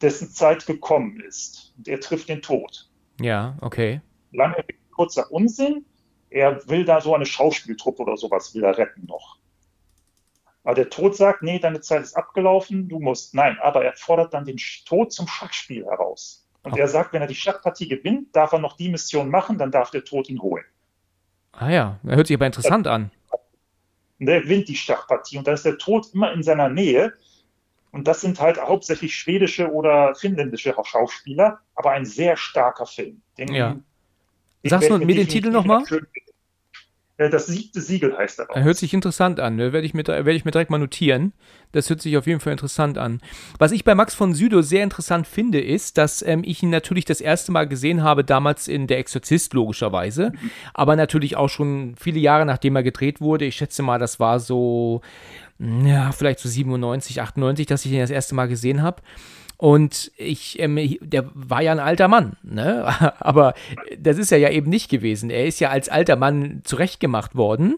dessen Zeit gekommen ist. Und er trifft den Tod. Ja, okay. Lange, kurzer Unsinn. Er will da so eine Schauspieltruppe oder sowas will er retten noch. Aber der Tod sagt, nee, deine Zeit ist abgelaufen, du musst. Nein, aber er fordert dann den Tod zum Schachspiel heraus. Und Okay. er sagt, wenn er die Schachpartie gewinnt, darf er noch die Mission machen, dann darf der Tod ihn holen. Ah ja, er hört sich aber interessant an. Der gewinnt die Schachpartie und dann ist der Tod immer in seiner Nähe. Und das sind halt hauptsächlich schwedische oder finnländische Schauspieler, aber ein sehr starker Film. Den, Ja. den Sagst du mir den Titel noch mal? schön- Das siebte Siegel heißt er. Hört sich interessant an, ne? werde ich, mir, werde ich mir direkt mal notieren. Das hört sich auf jeden Fall interessant an. Was ich bei Max von Sydow sehr interessant finde, ist, dass ähm, ich ihn natürlich das erste Mal gesehen habe, damals in Der Exorzist, logischerweise. Aber natürlich auch schon viele Jahre nachdem er gedreht wurde. Ich schätze mal, das war so, ja, vielleicht so 97, 98, dass ich ihn das erste Mal gesehen habe. Und ich, ähm, der war ja ein alter Mann, ne? Aber das ist er ja eben nicht gewesen. Er ist ja als alter Mann zurechtgemacht worden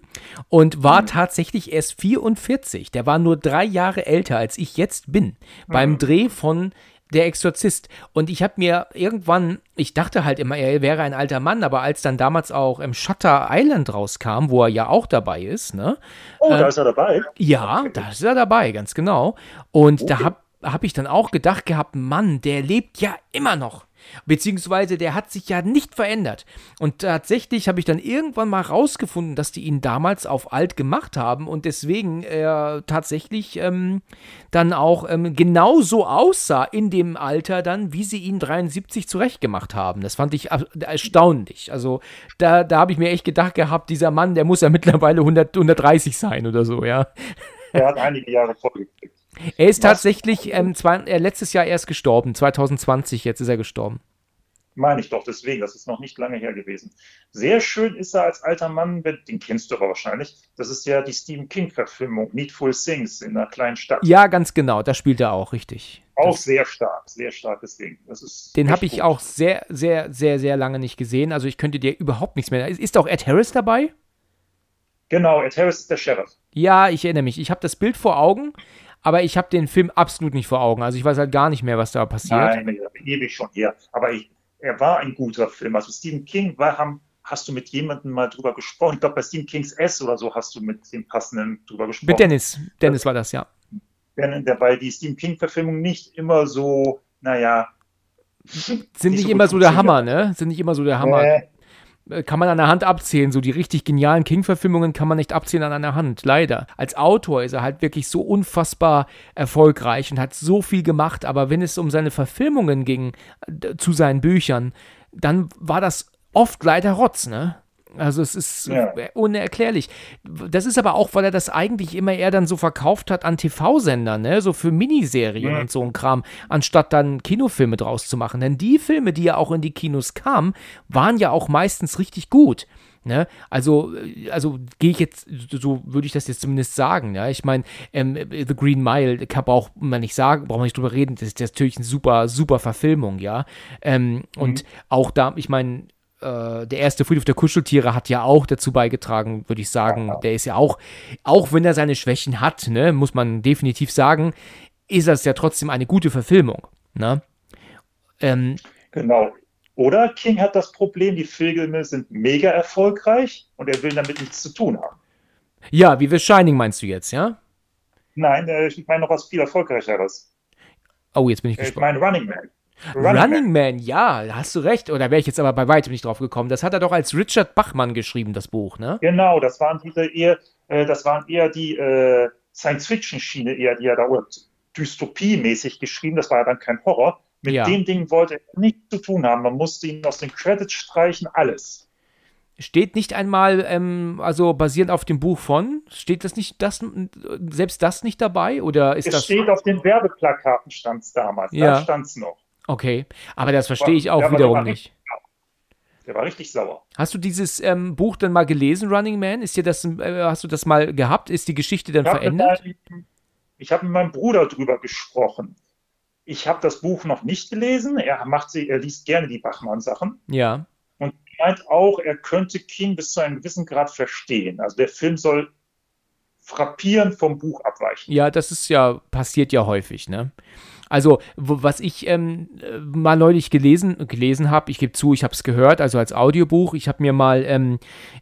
und war tatsächlich erst 44. Der war nur drei Jahre älter, als ich jetzt bin, beim Dreh von Der Exorzist. Und ich habe mir irgendwann, ich dachte halt immer, er wäre ein alter Mann, aber als dann damals auch im Shutter Island rauskam, wo er ja auch dabei ist, ne? Oh, da Ähm, ist er dabei. Ja, Okay. da ist er dabei, ganz genau. Und da Okay. Habe hab ich dann auch gedacht gehabt, Mann, der lebt ja immer noch. Beziehungsweise der hat sich ja nicht verändert. Und tatsächlich habe ich dann irgendwann mal rausgefunden, dass die ihn damals auf alt gemacht haben und deswegen er tatsächlich ähm, dann auch ähm, genauso aussah in dem Alter dann, wie sie ihn 73 zurechtgemacht haben. Das fand ich er- erstaunlich. Also da, da habe ich mir echt gedacht gehabt, dieser Mann, der muss ja mittlerweile 100, 130 sein oder so, ja. Er hat einige Jahre vorgekriegt. Er ist Was? tatsächlich ähm, zwei, äh, letztes Jahr erst gestorben, 2020, jetzt ist er gestorben. Meine ich doch, deswegen, das ist noch nicht lange her gewesen. Sehr schön ist er als alter Mann, den kennst du aber wahrscheinlich. Das ist ja die Stephen King-Verfilmung, Needful Things in einer kleinen Stadt. Ja, ganz genau, da spielt er auch richtig. Auch Das, sehr stark, sehr starkes Ding. Das ist den habe ich gut. auch sehr, sehr, sehr, sehr lange nicht gesehen. Also ich könnte dir überhaupt nichts mehr. Ist, ist auch Ed Harris dabei? Genau, Ed Harris ist der Sheriff. Ja, ich erinnere mich. Ich habe das Bild vor Augen, aber ich habe den Film absolut nicht vor Augen. Also ich weiß halt gar nicht mehr, was da passiert. Nein, ewig schon her. Aber ich, er war ein guter Film. Also Stephen King war, haben, hast du mit jemandem mal drüber gesprochen? Ich glaube, bei Stephen Kings S oder so hast du mit dem passenden drüber gesprochen. Mit Dennis. Dennis war das, ja. Dabei die Stephen King-Verfilmung nicht immer so, naja. Sind so nicht gut immer so der. Hammer, ne? Sind nicht immer so der Hammer. Äh, kann man an der Hand abzählen. So die richtig genialen King-Verfilmungen kann man nicht abzählen an einer Hand, leider. Als Autor ist er halt wirklich so unfassbar erfolgreich und hat so viel gemacht, aber wenn es um seine Verfilmungen ging, äh, zu seinen Büchern, dann war das oft leider Rotz, ne? Also es ist Ja. unerklärlich. Das ist aber auch, weil er das eigentlich immer eher dann so verkauft hat an TV-Sendern, ne? So für Miniserien Mhm. und so ein Kram, anstatt dann Kinofilme draus zu machen. Denn die Filme, die ja auch in die Kinos kamen, waren ja auch meistens richtig gut. Ne? Also, äh, also gehe ich jetzt, so würde ich das jetzt zumindest sagen. Ja? Ich meine, ähm, The Green Mile kann auch man nicht sagen, braucht man nicht drüber reden, das ist natürlich eine super, super Verfilmung, ja. Ähm, mhm. Und auch da, ich meine, äh, der erste Friedhof der Kuscheltiere hat ja auch dazu beigetragen, würde ich sagen. Der ist ja auch, auch wenn er seine Schwächen hat, ne, muss man definitiv sagen, ist das ja trotzdem eine gute Verfilmung. Ne? Ähm, genau. Oder King hat das Problem, die Filme sind mega erfolgreich und er will damit nichts zu tun haben. Ja, wie The Shining meinst du jetzt, ja? Nein, äh, ich meine noch was viel erfolgreicheres. Oh, jetzt bin ich gespannt. Ich meine Running Man. Running, Running Man. Man. ja, hast du recht. Oder wäre ich jetzt aber bei weitem nicht drauf gekommen. Das hat er doch als Richard Bachmann geschrieben, das Buch, ne? Genau, das waren diese eher, äh, das waren eher die äh, Science-Fiction-Schiene, eher, die er da Dystopie-mäßig geschrieben. Das war ja dann kein Horror. Mit ja. dem Ding wollte er nichts zu tun haben. Man musste ihn aus den Credits streichen, alles. Steht nicht einmal, ähm, also basierend auf dem Buch von, steht das nicht, das, selbst das nicht dabei? Oder ist es das. steht auf den Werbeplakaten, stand es damals. Ja. Da stand es noch. Okay, aber das verstehe ich auch ja, wiederum nicht. Der war richtig sauer. Hast du dieses ähm, Buch dann mal gelesen, Running Man? Ist dir das, äh, hast du das mal gehabt? Ist die Geschichte dann ich verändert? Meinem, ich habe mit meinem Bruder drüber gesprochen. Ich habe das Buch noch nicht gelesen. Er macht sie, er liest gerne die Bachmann-Sachen. Ja. Und meint auch, er könnte King bis zu einem gewissen Grad verstehen. Also der Film soll frappierend vom Buch abweichen. Ja, das ist ja, passiert ja häufig, ne? Also, was ich ähm, mal neulich gelesen, gelesen habe, ich gebe zu, ich habe es gehört, also als Audiobuch. Ich habe mir mal, ähm,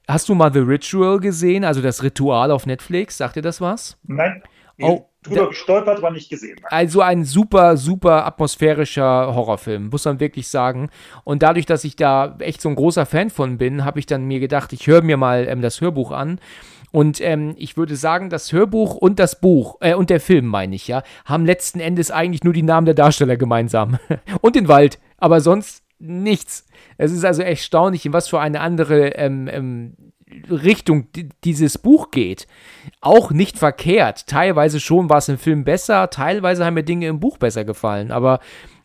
hast du mal The Ritual gesehen, also das Ritual auf Netflix? Sagt dir das was? Nein. Oh, drüber gestolpert, aber nicht gesehen. Also ein super, super atmosphärischer Horrorfilm, muss man wirklich sagen. Und dadurch, dass ich da echt so ein großer Fan von bin, habe ich dann mir gedacht, ich höre mir mal ähm, das Hörbuch an. Und ähm, ich würde sagen, das Hörbuch und das Buch, äh, und der Film, meine ich ja, haben letzten Endes eigentlich nur die Namen der Darsteller gemeinsam. und den Wald, aber sonst nichts. Es ist also erstaunlich, in was für eine andere ähm, ähm, Richtung dieses Buch geht. Auch nicht verkehrt. Teilweise schon war es im Film besser, teilweise haben mir Dinge im Buch besser gefallen, aber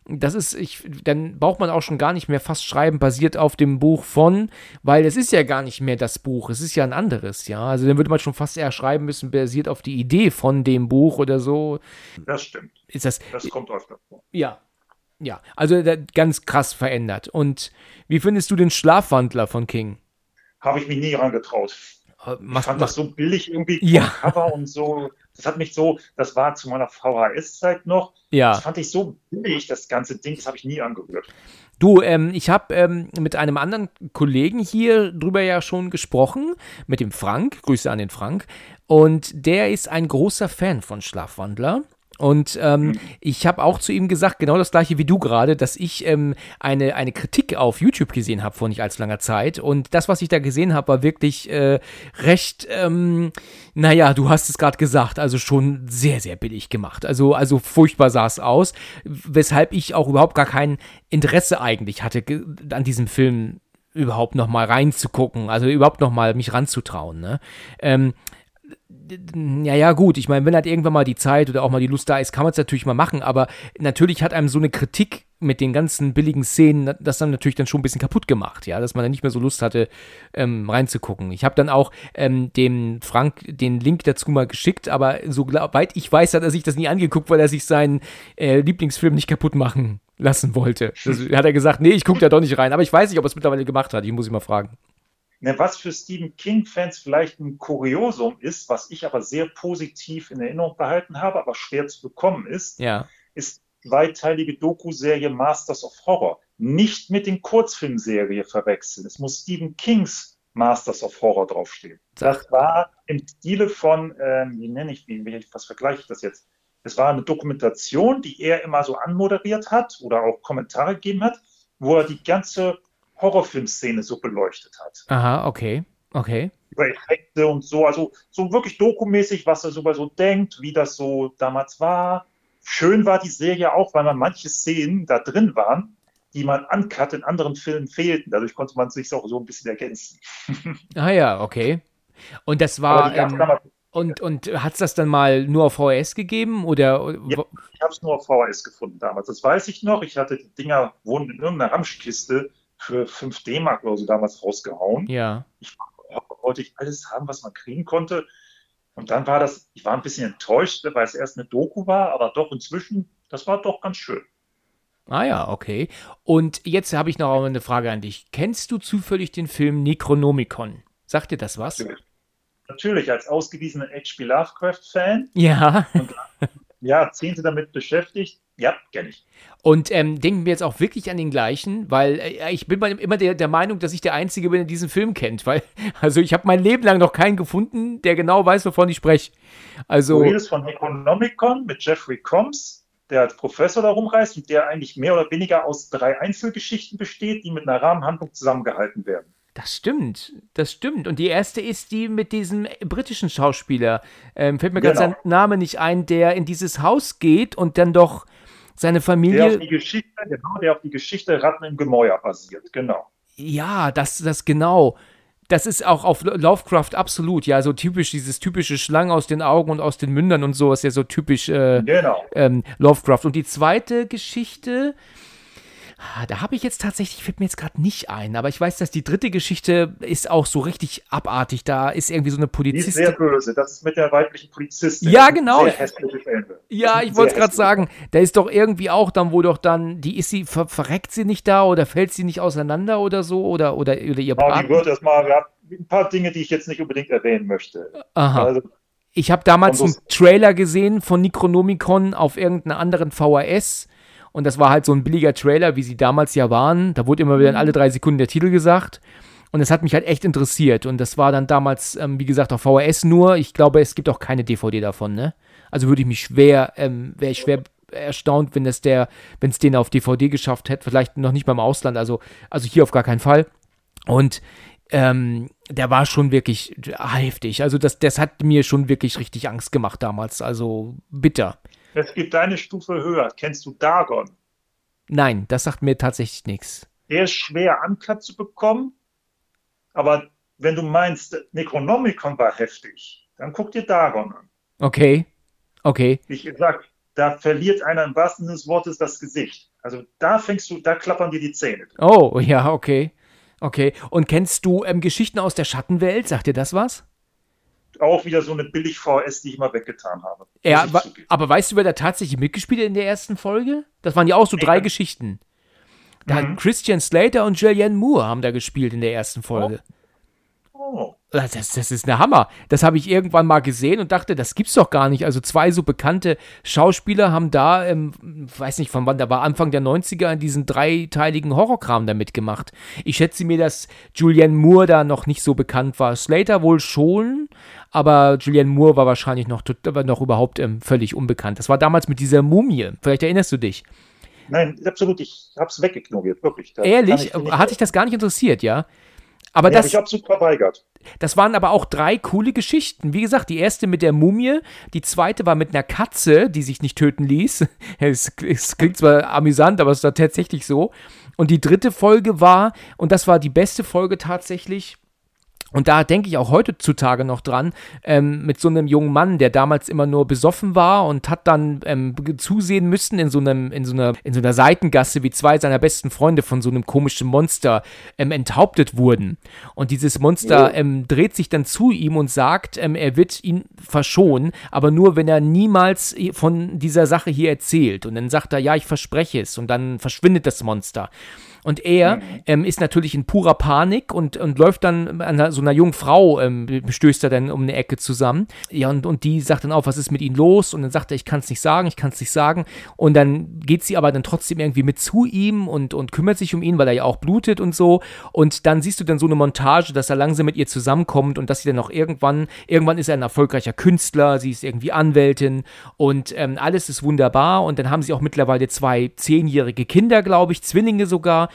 das ist, ich, dann braucht man auch schon gar nicht mehr fast schreiben, basiert auf dem Buch von, weil es ist ja gar nicht mehr das Buch, es ist ja ein anderes, ja. Also dann würde man schon fast eher schreiben müssen, basiert auf die Idee von dem Buch oder so. Das stimmt. Ist das, das kommt öfter vor. Ja. Ja, also ganz krass verändert. Und wie findest du den Schlafwandler von King? Habe ich mich nie herangetraut. Äh, ich fand mach, das so billig irgendwie ja. Cover und so. Das hat mich so, das war zu meiner VHS-Zeit noch. Ja. Das fand ich so billig, das ganze Ding, das habe ich nie angehört. Du, ähm, ich habe ähm, mit einem anderen Kollegen hier drüber ja schon gesprochen, mit dem Frank. Grüße an den Frank. Und der ist ein großer Fan von Schlafwandler. Und ähm, mhm. ich habe auch zu ihm gesagt, genau das gleiche wie du gerade, dass ich ähm, eine, eine Kritik auf YouTube gesehen habe vor nicht allzu langer Zeit. Und das, was ich da gesehen habe, war wirklich äh, recht, ähm, naja, du hast es gerade gesagt, also schon sehr, sehr billig gemacht. Also, also furchtbar sah es aus, weshalb ich auch überhaupt gar kein Interesse eigentlich hatte an diesem Film überhaupt noch mal reinzugucken, also überhaupt noch mal mich ranzutrauen. Ne? Ähm, ja, ja, gut, ich meine, wenn halt irgendwann mal die Zeit oder auch mal die Lust da ist, kann man es natürlich mal machen, aber natürlich hat einem so eine Kritik mit den ganzen billigen Szenen das dann natürlich dann schon ein bisschen kaputt gemacht, ja, dass man dann nicht mehr so Lust hatte, ähm, reinzugucken. Ich habe dann auch ähm, dem Frank den Link dazu mal geschickt, aber so weit ich weiß, hat er sich das nie angeguckt, weil er sich seinen äh, Lieblingsfilm nicht kaputt machen lassen wollte. Das hat er gesagt, nee, ich gucke da doch nicht rein, aber ich weiß nicht, ob er es mittlerweile gemacht hat, ich muss ihn mal fragen. Ne, was für Stephen King-Fans vielleicht ein Kuriosum ist, was ich aber sehr positiv in Erinnerung behalten habe, aber schwer zu bekommen ist, ja. ist die zweiteilige Doku-Serie Masters of Horror. Nicht mit den Kurzfilmserie verwechseln. Es muss Stephen Kings Masters of Horror draufstehen. Das war im Stile von, ähm, wie nenne ich, wie, was vergleiche ich das jetzt? Es war eine Dokumentation, die er immer so anmoderiert hat oder auch Kommentare gegeben hat, wo er die ganze Horrorfilmszene so beleuchtet hat. Aha, okay, okay. Über Effekte und so, also so wirklich dokumäßig, was er so, so denkt, wie das so damals war. Schön war die Serie auch, weil man manche Szenen da drin waren, die man uncut in anderen Filmen fehlten. Dadurch konnte man sich auch so ein bisschen ergänzen. ah ja, okay. Und das war. Ähm, und, und hat es das dann mal nur auf VHS gegeben? Oder? Ja, ich habe es nur auf VHS gefunden damals. Das weiß ich noch. Ich hatte die Dinger wohnen in irgendeiner Ramschkiste für 5 D-Mark oder so damals rausgehauen. Ja. Ich wollte ich alles haben, was man kriegen konnte. Und dann war das, ich war ein bisschen enttäuscht, weil es erst eine Doku war, aber doch inzwischen, das war doch ganz schön. Ah ja, okay. Und jetzt habe ich noch eine Frage an dich. Kennst du zufällig den Film Necronomicon? Sagt dir das was? Natürlich, Natürlich als ausgewiesener H.P. Lovecraft-Fan. Ja. Und Jahrzehnte damit beschäftigt. Ja, kenne ich. Und ähm, denken wir jetzt auch wirklich an den gleichen, weil äh, ich bin immer der, der Meinung, dass ich der Einzige bin, der diesen Film kennt, weil, also ich habe mein Leben lang noch keinen gefunden, der genau weiß, wovon ich spreche. Also, du redest von Economicon mit Jeffrey Combs, der als Professor da rumreist und der eigentlich mehr oder weniger aus drei Einzelgeschichten besteht, die mit einer Rahmenhandlung zusammengehalten werden. Das stimmt, das stimmt. Und die erste ist die mit diesem britischen Schauspieler. Ähm, fällt mir genau. gerade sein Name nicht ein, der in dieses Haus geht und dann doch seine Familie. Der auf die Geschichte, genau, der auf die Geschichte Ratten im Gemäuer basiert, genau. Ja, das, das genau. Das ist auch auf Lovecraft absolut, ja, so typisch, dieses typische Schlangen aus den Augen und aus den Mündern und so ist ja so typisch äh, genau. ähm, Lovecraft. Und die zweite Geschichte, da habe ich jetzt tatsächlich, fällt mir jetzt gerade nicht ein, aber ich weiß, dass die dritte Geschichte ist auch so richtig abartig. Da ist irgendwie so eine Polizistin. Die ist sehr böse. Das ist mit der weiblichen Polizistin. Ja, genau. Sehr Ja, ich wollte es gerade sagen. Da ist doch irgendwie auch dann, wo doch dann, die ist sie, ver verreckt sie nicht da oder fällt sie nicht auseinander oder so oder, oder, oder ihr Partner. Ja, die wird erstmal, ja, ein paar Dinge, die ich jetzt nicht unbedingt erwähnen möchte. Aha. Also, ich habe damals einen Trailer gesehen von Necronomicon auf irgendeiner anderen VHS und das war halt so ein billiger Trailer, wie sie damals ja waren. Da wurde immer wieder in alle drei Sekunden der Titel gesagt. Und es hat mich halt echt interessiert. Und das war dann damals, ähm, wie gesagt, auf VHS nur. Ich glaube, es gibt auch keine DVD davon, ne? Also würde ich mich schwer, ähm, wäre ich schwer erstaunt, wenn es der, wenn es den auf DVD geschafft hätte. Vielleicht noch nicht beim Ausland, also, also hier auf gar keinen Fall. Und ähm, der war schon wirklich heftig. Also das, das hat mir schon wirklich richtig Angst gemacht damals. Also bitter. Es gibt eine Stufe höher. Kennst du Dagon? Nein, das sagt mir tatsächlich nichts. Der ist schwer Uncut zu bekommen, aber wenn du meinst, Necronomicon war heftig, dann guck dir Dagon an. Okay, okay. Ich sag, da verliert einer im wahrsten Sinne des Wortes das Gesicht. Also da fängst du, da klappern dir die Zähne. Oh, ja, okay. Okay. Und kennst du ähm, Geschichten aus der Schattenwelt? Sagt dir das was? Auch wieder so eine billig VS, die ich mal weggetan habe. Ja, aber weißt du, wer da tatsächlich mitgespielt hat in der ersten Folge? Das waren ja auch so drei Geschichten. Da mhm. Christian Slater und Julianne Moore haben da gespielt in der ersten Folge. Oh. Oh. Das, das ist eine Hammer. Das habe ich irgendwann mal gesehen und dachte, das gibt's doch gar nicht. Also zwei so bekannte Schauspieler haben da, ähm, weiß nicht von wann, da war Anfang der 90er in diesen dreiteiligen Horrorkram da mitgemacht. Ich schätze mir, dass Julianne Moore da noch nicht so bekannt war. Slater wohl schon, aber Julianne Moore war wahrscheinlich noch, noch überhaupt ähm, völlig unbekannt. Das war damals mit dieser Mumie. Vielleicht erinnerst du dich. Nein, absolut. Ich habe es weggegnoriert, wirklich. Da Ehrlich? Hat dich das gar nicht interessiert, ja? Aber ja, das, ich absolut verweigert. Das waren aber auch drei coole Geschichten. Wie gesagt, die erste mit der Mumie, die zweite war mit einer Katze, die sich nicht töten ließ. Es, es klingt zwar amüsant, aber es war tatsächlich so. Und die dritte Folge war, und das war die beste Folge tatsächlich, und da denke ich auch heutzutage noch dran, ähm, mit so einem jungen Mann, der damals immer nur besoffen war und hat dann ähm, zusehen müssen in so, einem, in, so einer, in so einer Seitengasse, wie zwei seiner besten Freunde von so einem komischen Monster ähm, enthauptet wurden. Und dieses Monster ähm, dreht sich dann zu ihm und sagt, ähm, er wird ihn verschonen, aber nur, wenn er niemals von dieser Sache hier erzählt. Und dann sagt er, ja, ich verspreche es. Und dann verschwindet das Monster. Und er mhm. ähm, ist natürlich in purer Panik und, und läuft dann an so einer jungen Frau, ähm, stößt er dann um eine Ecke zusammen. Ja, und, und die sagt dann auch, was ist mit ihm los? Und dann sagt er, ich kann es nicht sagen, ich kann es nicht sagen. Und dann geht sie aber dann trotzdem irgendwie mit zu ihm und, und kümmert sich um ihn, weil er ja auch blutet und so. Und dann siehst du dann so eine Montage, dass er langsam mit ihr zusammenkommt und dass sie dann auch irgendwann, irgendwann ist er ein erfolgreicher Künstler, sie ist irgendwie Anwältin und ähm, alles ist wunderbar. Und dann haben sie auch mittlerweile zwei zehnjährige Kinder, glaube ich, Zwillinge sogar.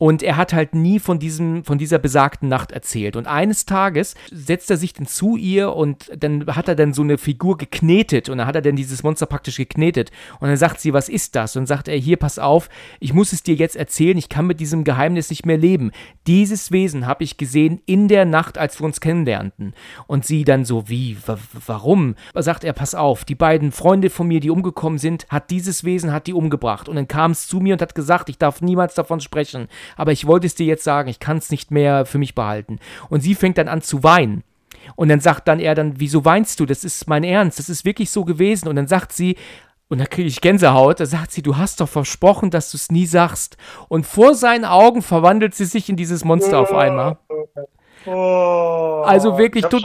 Und er hat halt nie von, diesem, von dieser besagten Nacht erzählt. Und eines Tages setzt er sich dann zu ihr und dann hat er dann so eine Figur geknetet und dann hat er dann dieses Monster praktisch geknetet. Und dann sagt sie, was ist das? Und sagt er, hier, pass auf, ich muss es dir jetzt erzählen, ich kann mit diesem Geheimnis nicht mehr leben. Dieses Wesen habe ich gesehen in der Nacht, als wir uns kennenlernten. Und sie dann so, wie, warum? Sagt er, pass auf, die beiden Freunde von mir, die umgekommen sind, hat dieses Wesen, hat die umgebracht. Und dann kam es zu mir und hat gesagt, ich darf niemals davon sprechen aber ich wollte es dir jetzt sagen, ich kann es nicht mehr für mich behalten. Und sie fängt dann an zu weinen. Und dann sagt dann er dann, wieso weinst du? Das ist mein Ernst, das ist wirklich so gewesen. Und dann sagt sie, und da kriege ich Gänsehaut, da sagt sie, du hast doch versprochen, dass du es nie sagst. Und vor seinen Augen verwandelt sie sich in dieses Monster auf einmal. Oh, Also wirklich, du-.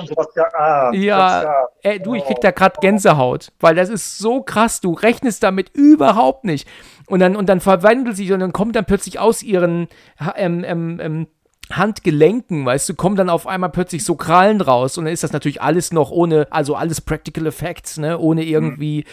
Ja, Ja, ey, du, ich krieg da gerade Gänsehaut, weil das ist so krass, du rechnest damit überhaupt nicht. Und dann, und dann verwandelt sich und dann kommt dann plötzlich aus ihren ähm, ähm, ähm, Handgelenken, weißt du, kommen dann auf einmal plötzlich so Krallen raus und dann ist das natürlich alles noch ohne, also alles Practical Effects, ne, ohne irgendwie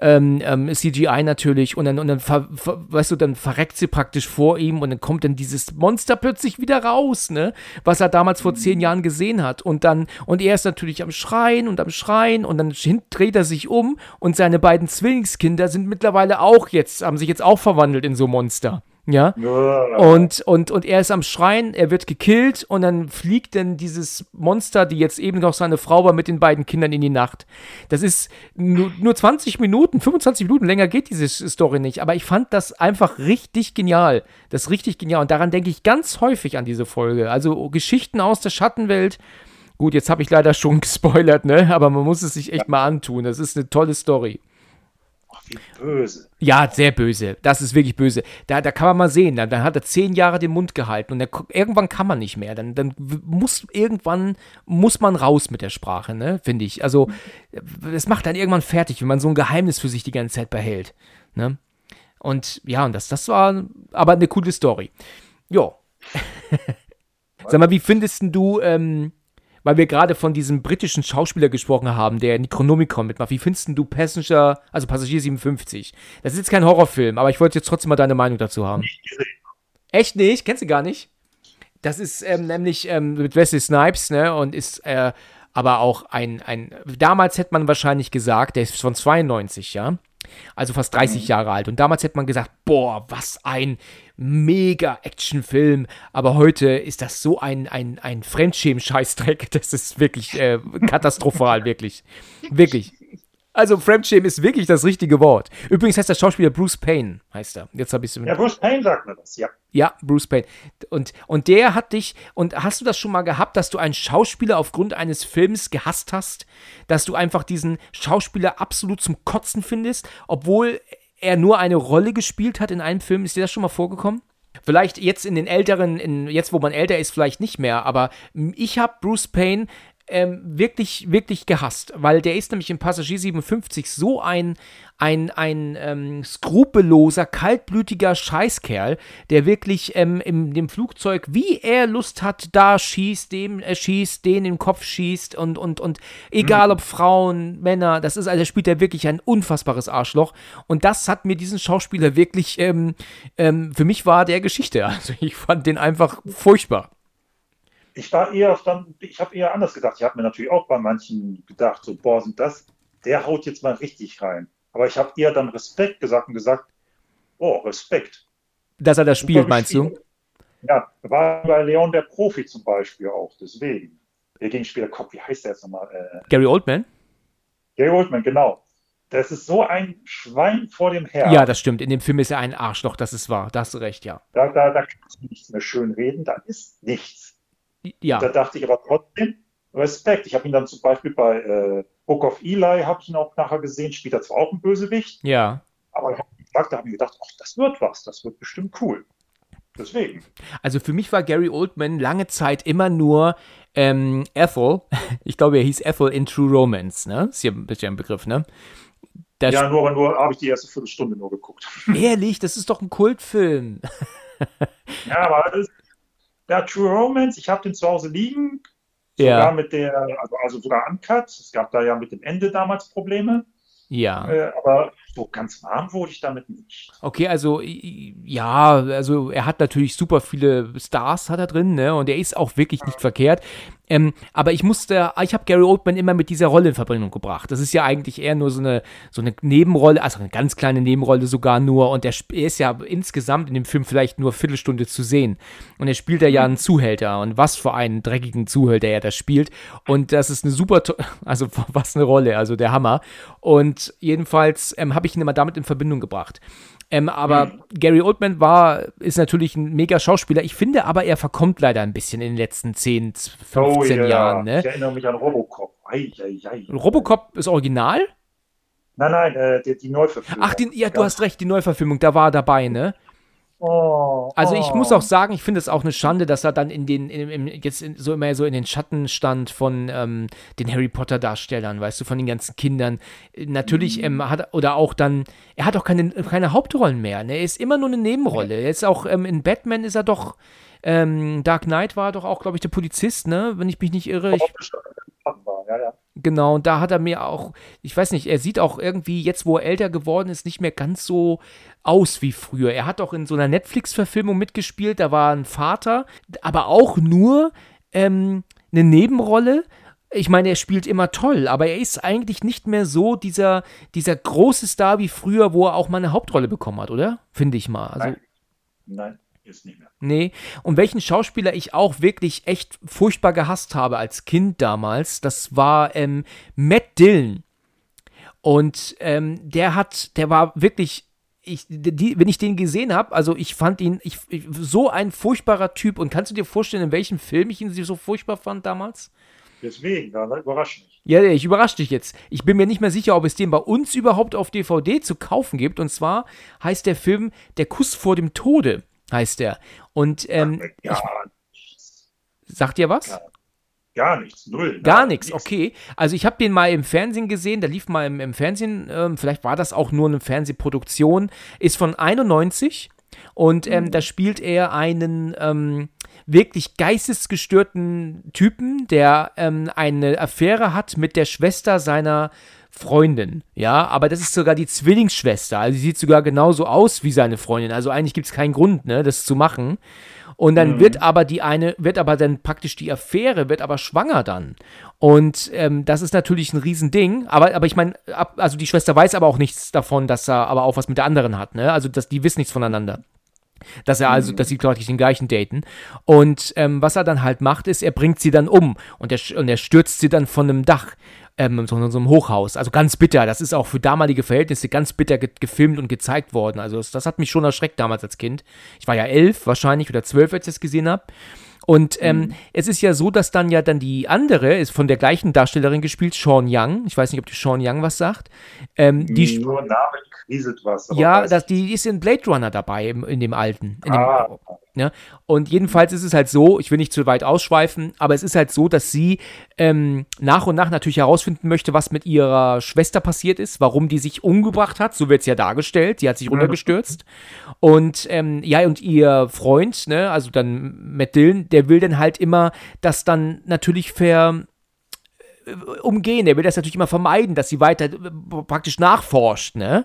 ähm, ähm, CGI natürlich und dann, und dann ver, ver, weißt du, dann verreckt sie praktisch vor ihm und dann kommt dann dieses Monster plötzlich wieder raus, ne, was er damals vor zehn Jahren gesehen hat und dann, und er ist natürlich am Schreien und am Schreien und dann dreht er sich um und seine beiden Zwillingskinder sind mittlerweile auch jetzt, haben sich jetzt auch verwandelt in so Monster, ja. Und, und, und er ist am Schreien, er wird gekillt und dann fliegt dann dieses Monster, die jetzt eben noch seine Frau war, mit den beiden Kindern in die Nacht. Das ist nur, nur 20 Minuten, 25 Minuten länger geht diese Story nicht. Aber ich fand das einfach richtig genial. Das ist richtig genial. Und daran denke ich ganz häufig an diese Folge. Also Geschichten aus der Schattenwelt. Gut, jetzt habe ich leider schon gespoilert, ne? Aber man muss es sich echt mal antun. Das ist eine tolle Story. Böse. Ja, sehr böse. Das ist wirklich böse. Da, da kann man mal sehen. Dann, dann hat er zehn Jahre den Mund gehalten und er, irgendwann kann man nicht mehr. Dann, dann muss irgendwann muss man raus mit der Sprache, ne? Finde ich. Also es macht dann irgendwann fertig, wenn man so ein Geheimnis für sich die ganze Zeit behält, ne? Und ja, und das, das war aber eine coole Story. Jo. Sag mal, wie findest du, ähm, weil wir gerade von diesem britischen Schauspieler gesprochen haben, der in Necronomicon mitmacht, wie findest du Passenger, also Passagier 57? Das ist jetzt kein Horrorfilm, aber ich wollte jetzt trotzdem mal deine Meinung dazu haben. Echt nicht? Kennst du gar nicht? Das ist ähm, nämlich ähm, mit Wesley Snipes, ne, und ist äh, aber auch ein, ein, damals hätte man wahrscheinlich gesagt, der ist von 92, ja, also fast 30 Jahre alt. Und damals hätte man gesagt, boah, was ein mega Actionfilm. Aber heute ist das so ein, ein, ein Fremdschämen-Scheißdreck, das ist wirklich äh, katastrophal, wirklich. Wirklich. Also Fremdschämen ist wirklich das richtige Wort. Übrigens heißt der Schauspieler Bruce Payne, heißt er. Jetzt habe ich es Ja, Bruce Payne sagt mir das, ja. ja, Bruce Payne. Und, und der hat dich, und hast du das schon mal gehabt, dass du einen Schauspieler aufgrund eines Films gehasst hast? Dass du einfach diesen Schauspieler absolut zum Kotzen findest, obwohl er nur eine Rolle gespielt hat in einem Film? Ist dir das schon mal vorgekommen? Vielleicht jetzt in den älteren, in, jetzt wo man älter ist, vielleicht nicht mehr, aber ich habe Bruce Payne ähm, wirklich, wirklich gehasst, weil der ist nämlich im Passagier 57 so ein, ein, ein ähm, skrupelloser, kaltblütiger Scheißkerl, der wirklich ähm, im dem Flugzeug, wie er Lust hat, da schießt, dem er schießt, den in den Kopf schießt und, und, und egal ob Frauen, Männer, das ist, also spielt er wirklich ein unfassbares Arschloch und das hat mir diesen Schauspieler wirklich, ähm, ähm, für mich war der Geschichte, also ich fand den einfach furchtbar. Ich war eher dann, ich habe eher anders gedacht. Ich habe mir natürlich auch bei manchen gedacht, so, boah, sind das, der haut jetzt mal richtig rein. Aber ich habe eher dann Respekt gesagt und gesagt, oh, Respekt. Dass er das spielt, meinst du? Ja, war bei Leon der Profi zum Beispiel auch, deswegen. Der Gegenspieler, Gott, wie heißt der jetzt nochmal? Äh, Gary Oldman? Gary Oldman, genau. Das ist so ein Schwein vor dem Herrn. Ja, das stimmt. In dem Film ist er ein Arschloch, das ist wahr. Da hast du recht, ja. Da, da, da kannst du nichts mehr schön reden, da ist nichts. Da Ja, dachte ich aber trotzdem, Respekt. Ich habe ihn dann zum Beispiel bei äh, Book of Eli, habe ich ihn auch nachher gesehen, spielt er zwar auch einen Bösewicht, ja. aber ich habe gesagt, da habe ich gedacht, ach, das wird was, das wird bestimmt cool. Deswegen. Also für mich war Gary Oldman lange Zeit immer nur ähm, Ethel. Ich glaube, er hieß Ethel in True Romance, ne? Ist ja ein bisschen ein Begriff, ne? Da Ja, nur, nur habe ich die erste Viertelstunde nur geguckt. Ehrlich, das ist doch ein Kultfilm. Ja, aber das ist, ja, True Romance, ich habe den zu Hause liegen, sogar Ja, mit der, also, also sogar uncut. Es gab da ja mit dem Ende damals Probleme, ja. äh, aber so ganz warm wurde ich damit nicht. Okay, also ja, also er hat natürlich super viele Stars hat er drin, ne? Und er ist auch wirklich nicht verkehrt. Ähm, aber ich musste, ich habe Gary Oldman immer mit dieser Rolle in Verbindung gebracht. Das ist ja eigentlich eher nur so eine, so eine Nebenrolle, also eine ganz kleine Nebenrolle sogar nur. Und er, ist ja insgesamt in dem Film vielleicht nur eine Viertelstunde zu sehen. Und er spielt ja ja einen Zuhälter. Und was für einen dreckigen Zuhälter er da spielt. Und das ist eine super, also was eine Rolle, also der Hammer. Und jedenfalls ähm, habe ich ich ihn immer damit in Verbindung gebracht. Ähm, aber mhm. Gary Oldman war, ist natürlich ein mega Schauspieler. Ich finde aber, er verkommt leider ein bisschen in den letzten 10, 15 oh, yeah. Jahren. Ne? Ich erinnere mich an Robocop. Ei, ei, ei. Robocop ist original? Nein, nein, äh, die, die Neuverfilmung. Ach, die, ja, du hast recht, die Neuverfilmung, da war er dabei, ne? Oh, also ich oh. muss auch sagen, ich finde es auch eine Schande, dass er dann in den, in, in, jetzt in, so immer so in den Schatten stand von ähm, den Harry Potter Darstellern, weißt du, von den ganzen Kindern. Natürlich mhm. ähm, hat oder auch dann, er hat auch keine, keine Hauptrollen mehr. Ne? Er ist immer nur eine Nebenrolle. Er ist auch ähm, in Batman ist er doch, ähm, Dark Knight war doch auch, glaube ich, der Polizist, ne? Wenn ich mich nicht irre. Ich. Genau, und da hat er mir auch, ich weiß nicht, er sieht auch irgendwie, jetzt wo er älter geworden ist, nicht mehr ganz so aus wie früher. Er hat auch in so einer Netflix-Verfilmung mitgespielt, da war ein Vater, aber auch nur ähm, eine Nebenrolle. Ich meine, er spielt immer toll, aber er ist eigentlich nicht mehr so dieser, dieser große Star wie früher, wo er auch mal eine Hauptrolle bekommen hat, oder? Finde ich mal. Also, Nein. Nein jetzt nicht mehr. Nee. Und welchen Schauspieler ich auch wirklich echt furchtbar gehasst habe als Kind damals, das war ähm, Matt Dillon. Und ähm, der hat, der war wirklich ich, die, wenn ich den gesehen habe, also ich fand ihn ich, ich, so ein furchtbarer Typ. Und kannst du dir vorstellen, in welchem Film ich ihn so furchtbar fand damals? Deswegen, ja, überrascht mich. Ja, ich überrasche dich jetzt. Ich bin mir nicht mehr sicher, ob es den bei uns überhaupt auf DVD zu kaufen gibt. Und zwar heißt der Film Der Kuss vor dem Tode heißt der. Und ähm, ja, sagt ihr was? Ja. Gar nichts, null. Gar nichts, okay. Also ich habe den mal im Fernsehen gesehen, der lief mal im, im Fernsehen, ähm, vielleicht war das auch nur eine Fernsehproduktion, ist von 91 und ähm, mhm. da spielt er einen ähm, wirklich geistesgestörten Typen, der ähm, eine Affäre hat mit der Schwester seiner Freundin, ja, aber das ist sogar die Zwillingsschwester, also sie sieht sogar genauso aus wie seine Freundin, also eigentlich gibt es keinen Grund, ne, das zu machen. Und dann mhm. wird aber die eine, wird aber dann praktisch die Affäre, wird aber schwanger dann. Und ähm, das ist natürlich ein Riesending. Aber, aber ich meine, also die Schwester weiß aber auch nichts davon, dass er aber auch was mit der anderen hat, ne? Also dass die wissen nichts voneinander. Dass er also, mhm. dass sie gleich den gleichen daten. Und ähm, was er dann halt macht, ist, er bringt sie dann um und er, und er stürzt sie dann von einem Dach ähm, so, so einem Hochhaus. Also ganz bitter. Das ist auch für damalige Verhältnisse ganz bitter ge gefilmt und gezeigt worden. Also das, das, hat mich schon erschreckt damals als Kind. Ich war ja elf wahrscheinlich oder zwölf, als ich das gesehen habe. Und ähm, mhm. es ist ja so, dass dann ja dann die andere, ist von der gleichen Darstellerin gespielt, Sean Young. Ich weiß nicht, ob die Sean Young was sagt. Ähm, die Nur Name kriselt was. Ja, das, die ist in Blade Runner dabei, in, in dem alten. In ah. Ja? Und jedenfalls ist es halt so, ich will nicht zu weit ausschweifen, aber es ist halt so, dass sie ähm, nach und nach natürlich herausfinden möchte, was mit ihrer Schwester passiert ist, warum die sich umgebracht hat, so wird es ja dargestellt, die hat sich runtergestürzt. Und ähm, ja, und ihr Freund, ne, also dann Matt Dillon, der will dann halt immer das dann natürlich ver äh, umgehen. Er will das natürlich immer vermeiden, dass sie weiter äh, praktisch nachforscht, ne?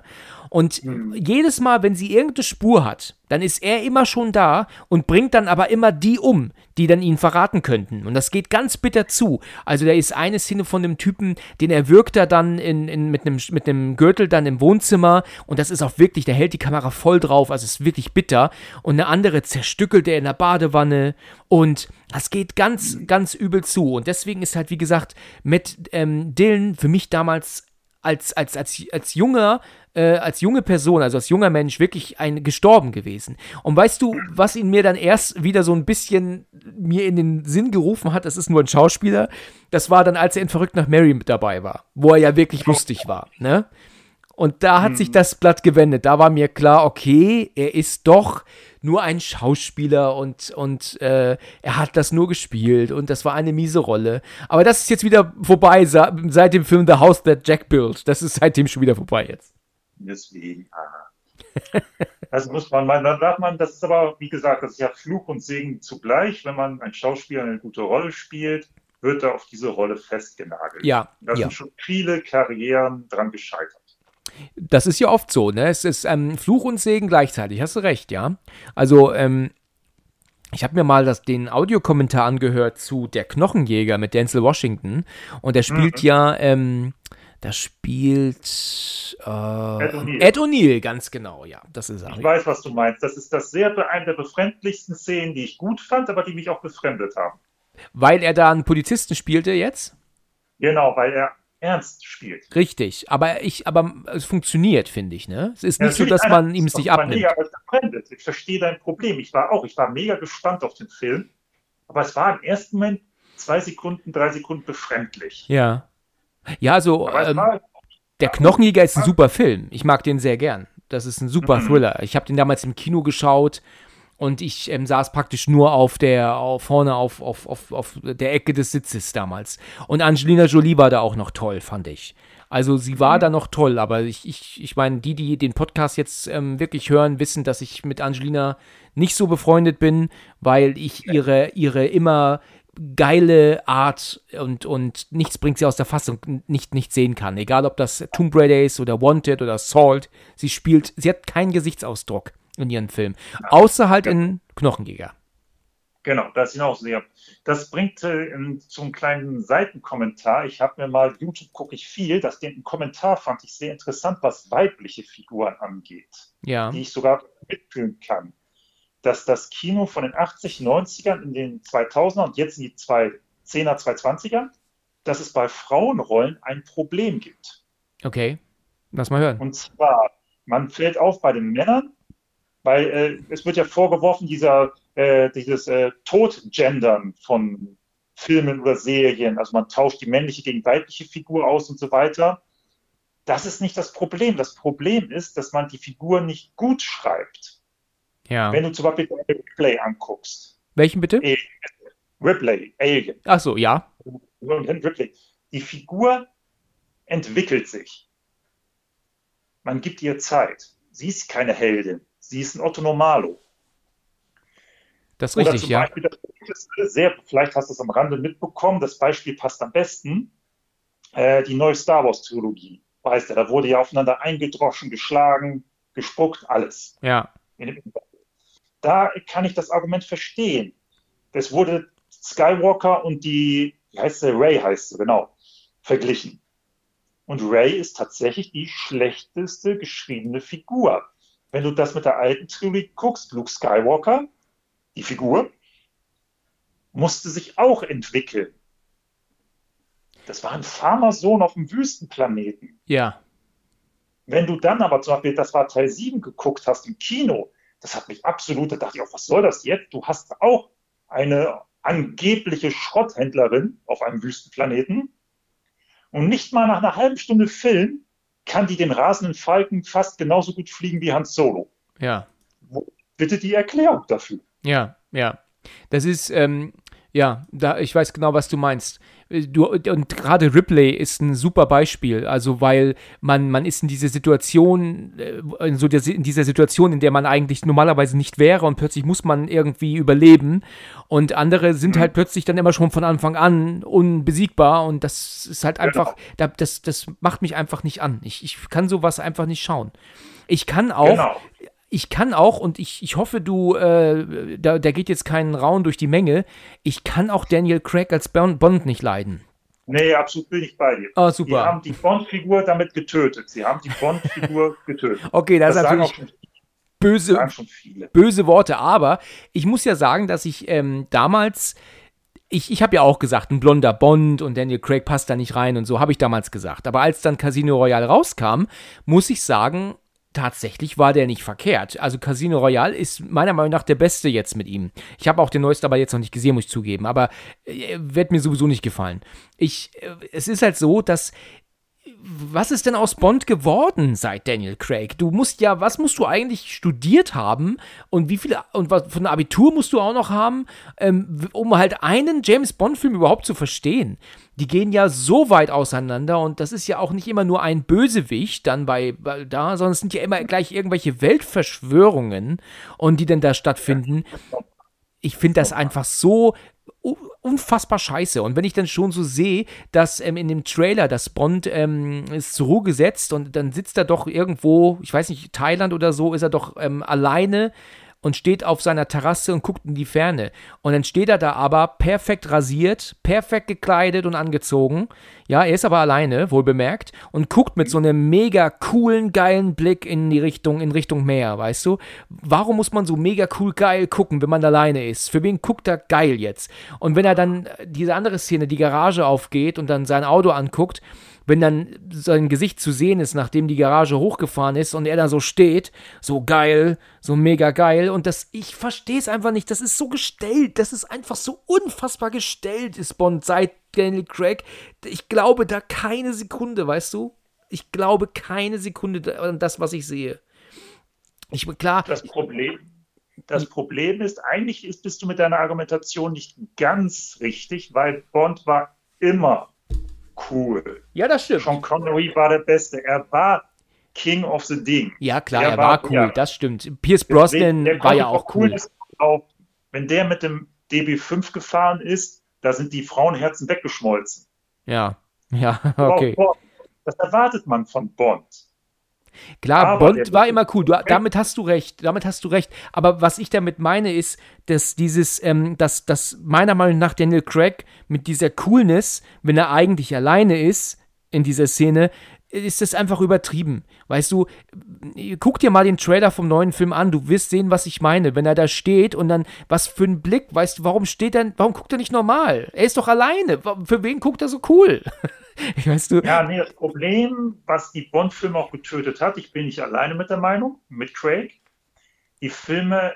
Und mhm. jedes Mal, wenn sie irgendeine Spur hat, dann ist er immer schon da und bringt dann aber immer die um, die dann ihn verraten könnten. Und das geht ganz bitter zu. Also da ist eine Szene von dem Typen, den erwürgt er dann in, in, mit, einem, mit einem Gürtel dann im Wohnzimmer und das ist auch wirklich, der hält die Kamera voll drauf, also es ist wirklich bitter. Und eine andere zerstückelt er in der Badewanne und das geht ganz, ganz übel zu. Und deswegen ist halt, wie gesagt, mit ähm, Dylan für mich damals als, als, als, als junger äh, als junge Person, also als junger Mensch, wirklich ein gestorben gewesen. Und weißt du, was ihn mir dann erst wieder so ein bisschen mir in den Sinn gerufen hat, das ist nur ein Schauspieler, das war dann, als er in Verrückt nach Mary mit dabei war, wo er ja wirklich lustig war, ne? Und da hat mhm. sich das Blatt gewendet. Da war mir klar, okay, er ist doch nur ein Schauspieler und, und äh, er hat das nur gespielt und das war eine miese Rolle. Aber das ist jetzt wieder vorbei seit dem Film The House That Jack Built. Das ist seitdem schon wieder vorbei jetzt. Deswegen, aha. Das muss man, man, dann darf man, das ist aber, wie gesagt, das ist ja Fluch und Segen zugleich. Wenn man ein Schauspieler eine gute Rolle spielt, wird er auf diese Rolle festgenagelt. Ja. Da ja. sind schon viele Karrieren dran gescheitert. Das ist ja oft so, ne? Es ist ähm, Fluch und Segen gleichzeitig, hast du recht, ja. Also, ähm, ich habe mir mal das, den Audiokommentar angehört zu Der Knochenjäger mit Denzel Washington und der spielt mhm. ja, ähm, da spielt äh, Ed O'Neill, ganz genau, ja. Das ist er. Ich weiß, was du meinst. Das ist das sehr eine der befremdlichsten Szenen, die ich gut fand, aber die mich auch befremdet haben. Weil er da einen Polizisten spielte jetzt? Genau, weil er ernst spielt. Richtig, aber ich, aber es funktioniert, finde ich, ne? Es ist nicht so, dass man ihm es nicht abnimmt. Mega ich verstehe dein Problem. Ich war auch, ich war mega gespannt auf den Film, aber es war im ersten Moment zwei Sekunden, drei Sekunden befremdlich. Ja. Ja, also ähm, der Knochenjäger ist ein super Film. Ich mag den sehr gern. Das ist ein super mhm. Thriller. Ich habe den damals im Kino geschaut und ich ähm, saß praktisch nur auf der, auf, vorne auf, auf, auf, auf der Ecke des Sitzes damals. Und Angelina Jolie war da auch noch toll, fand ich. Also sie war mhm. da noch toll, aber ich, ich, ich meine, die, die den Podcast jetzt ähm, wirklich hören, wissen, dass ich mit Angelina nicht so befreundet bin, weil ich ihre, ihre immer geile Art und, und nichts bringt sie aus der Fassung nicht, nicht sehen kann. Egal ob das Tomb Raider ist oder Wanted oder Salt, sie spielt, sie hat keinen Gesichtsausdruck in ihren Film. Außer halt in Knochenjäger. Genau, das hinaus sehr. Das bringt äh, zum kleinen Seitenkommentar. Ich habe mir mal, YouTube gucke ich viel, das den Kommentar fand ich sehr interessant, was weibliche Figuren angeht. Ja. Die ich sogar mitfühlen kann. Dass das Kino von den 80, 90ern in den 2000er und jetzt in die 2010er, 2020er, dass es bei Frauenrollen ein Problem gibt. Okay, lass mal hören. Und zwar, man fällt auf bei den Männern, weil äh, es wird ja vorgeworfen, dieser, äh, dieses äh, Totgendern von Filmen oder Serien, also man tauscht die männliche gegen weibliche Figur aus und so weiter. Das ist nicht das Problem. Das Problem ist, dass man die Figur nicht gut schreibt. Ja. Wenn du zum Beispiel Ripley anguckst. Welchen bitte? Ripley, Alien. Ach so, ja. Ripley. Die Figur entwickelt sich. Man gibt ihr Zeit. Sie ist keine Heldin. Sie ist ein Otto Normalo. Das ist richtig, ja. Beispiel, sehr, vielleicht hast du es am Rande mitbekommen, das Beispiel passt am besten. Äh, die neue Star Wars Trilogie, weißt du, da wurde ja aufeinander eingedroschen, geschlagen, gespuckt, alles. Ja. Da kann ich das Argument verstehen. Es wurde Skywalker und die, wie heißt sie, Ray heißt sie, genau, verglichen. Und Ray ist tatsächlich die schlechteste geschriebene Figur. Wenn du das mit der alten Trilogie guckst, Luke Skywalker, die Figur, musste sich auch entwickeln. Das war ein Farmersohn auf dem Wüstenplaneten. Ja. Wenn du dann aber zum Beispiel, das war Teil 7 geguckt hast im Kino, das hat mich absolut, da dachte ich auch, was soll das jetzt? Du hast auch eine angebliche Schrotthändlerin auf einem Wüstenplaneten und nicht mal nach einer halben Stunde Film kann die den rasenden Falken fast genauso gut fliegen wie Hans Solo. Ja. Wo, bitte die Erklärung dafür. Ja, ja. Das ist, ähm, ja, da, ich weiß genau, was du meinst. Du, und gerade Ripley ist ein super Beispiel, also weil man, man ist in dieser Situation, äh, in, so der, in dieser Situation, in der man eigentlich normalerweise nicht wäre und plötzlich muss man irgendwie überleben und andere sind mhm. halt plötzlich dann immer schon von Anfang an unbesiegbar und das ist halt einfach, genau. das, das macht mich einfach nicht an. Ich, ich kann sowas einfach nicht schauen. Ich kann auch, genau ich kann auch, und ich, ich hoffe, du, äh, da, da geht jetzt kein Raun durch die Menge, ich kann auch Daniel Craig als Bond nicht leiden. Nee, absolut bin ich bei dir. Oh, super. Sie haben die Bond-Figur damit getötet. Sie haben die Bond-Figur getötet. Okay, das, das ist natürlich böse, böse Worte, aber ich muss ja sagen, dass ich ähm, damals ich, ich habe ja auch gesagt, ein blonder Bond und Daniel Craig passt da nicht rein und so habe ich damals gesagt. Aber als dann Casino Royale rauskam, muss ich sagen, tatsächlich war der nicht verkehrt. Also Casino Royale ist meiner Meinung nach der beste jetzt mit ihm. Ich habe auch den neuesten aber jetzt noch nicht gesehen, muss ich zugeben. Aber äh, wird mir sowieso nicht gefallen. Ich, äh, es ist halt so, dass was ist denn aus Bond geworden seit Daniel Craig? Du musst ja, was musst du eigentlich studiert haben und wie viele und was von Abitur musst du auch noch haben, ähm, um halt einen James Bond Film überhaupt zu verstehen? Die gehen ja so weit auseinander und das ist ja auch nicht immer nur ein Bösewicht dann bei, bei da, sondern es sind ja immer gleich irgendwelche Weltverschwörungen und die denn da stattfinden. Ich finde das einfach so unfassbar scheiße. Und wenn ich dann schon so sehe, dass ähm, in dem Trailer das Bond ähm, ist zur Ruhe gesetzt und dann sitzt er doch irgendwo, ich weiß nicht, Thailand oder so, ist er doch ähm, alleine und steht auf seiner Terrasse und guckt in die Ferne. Und dann steht er da aber perfekt rasiert, perfekt gekleidet und angezogen. Ja, er ist aber alleine, wohl bemerkt, und guckt mit so einem mega coolen, geilen Blick in die Richtung, in Richtung Meer, weißt du? Warum muss man so mega cool geil gucken, wenn man alleine ist? Für wen guckt er geil jetzt? Und wenn er dann diese andere Szene, die Garage aufgeht und dann sein Auto anguckt, wenn dann sein Gesicht zu sehen ist, nachdem die Garage hochgefahren ist und er da so steht, so geil, so mega geil und das, ich verstehe es einfach nicht, das ist so gestellt, das ist einfach so unfassbar gestellt, ist Bond seit Daniel Craig. Ich glaube da keine Sekunde, weißt du? Ich glaube keine Sekunde an das, was ich sehe. Ich klar. Das Problem, das Problem ist, eigentlich ist, bist du mit deiner Argumentation nicht ganz richtig, weil Bond war immer cool. Ja, das stimmt. Sean Connery war der Beste. Er war King of the Ding. Ja, klar, er, er war, war, cool, ja. das stimmt. Pierce Brosnan war ja auch cool. Auch, wenn der mit dem DB5 gefahren ist, da sind die Frauenherzen weggeschmolzen. Ja, ja, okay. Das erwartet man von Bond. Klar, aber Bond war immer cool. Du, damit hast du recht. Damit hast du recht. Aber was ich damit meine, ist, dass dieses, ähm, dass, dass meiner Meinung nach Daniel Craig mit dieser Coolness, wenn er eigentlich alleine ist in dieser Szene, ist das einfach übertrieben. Weißt du, guck dir mal den Trailer vom neuen Film an, du wirst sehen, was ich meine. Wenn er da steht und dann, was für ein Blick, weißt du, warum steht er, warum guckt er nicht normal? Er ist doch alleine. Für wen guckt er so cool? weißt du? Ja, nee, das Problem, was die Bond-Filme auch getötet hat, ich bin nicht alleine mit der Meinung, mit Craig. Die Filme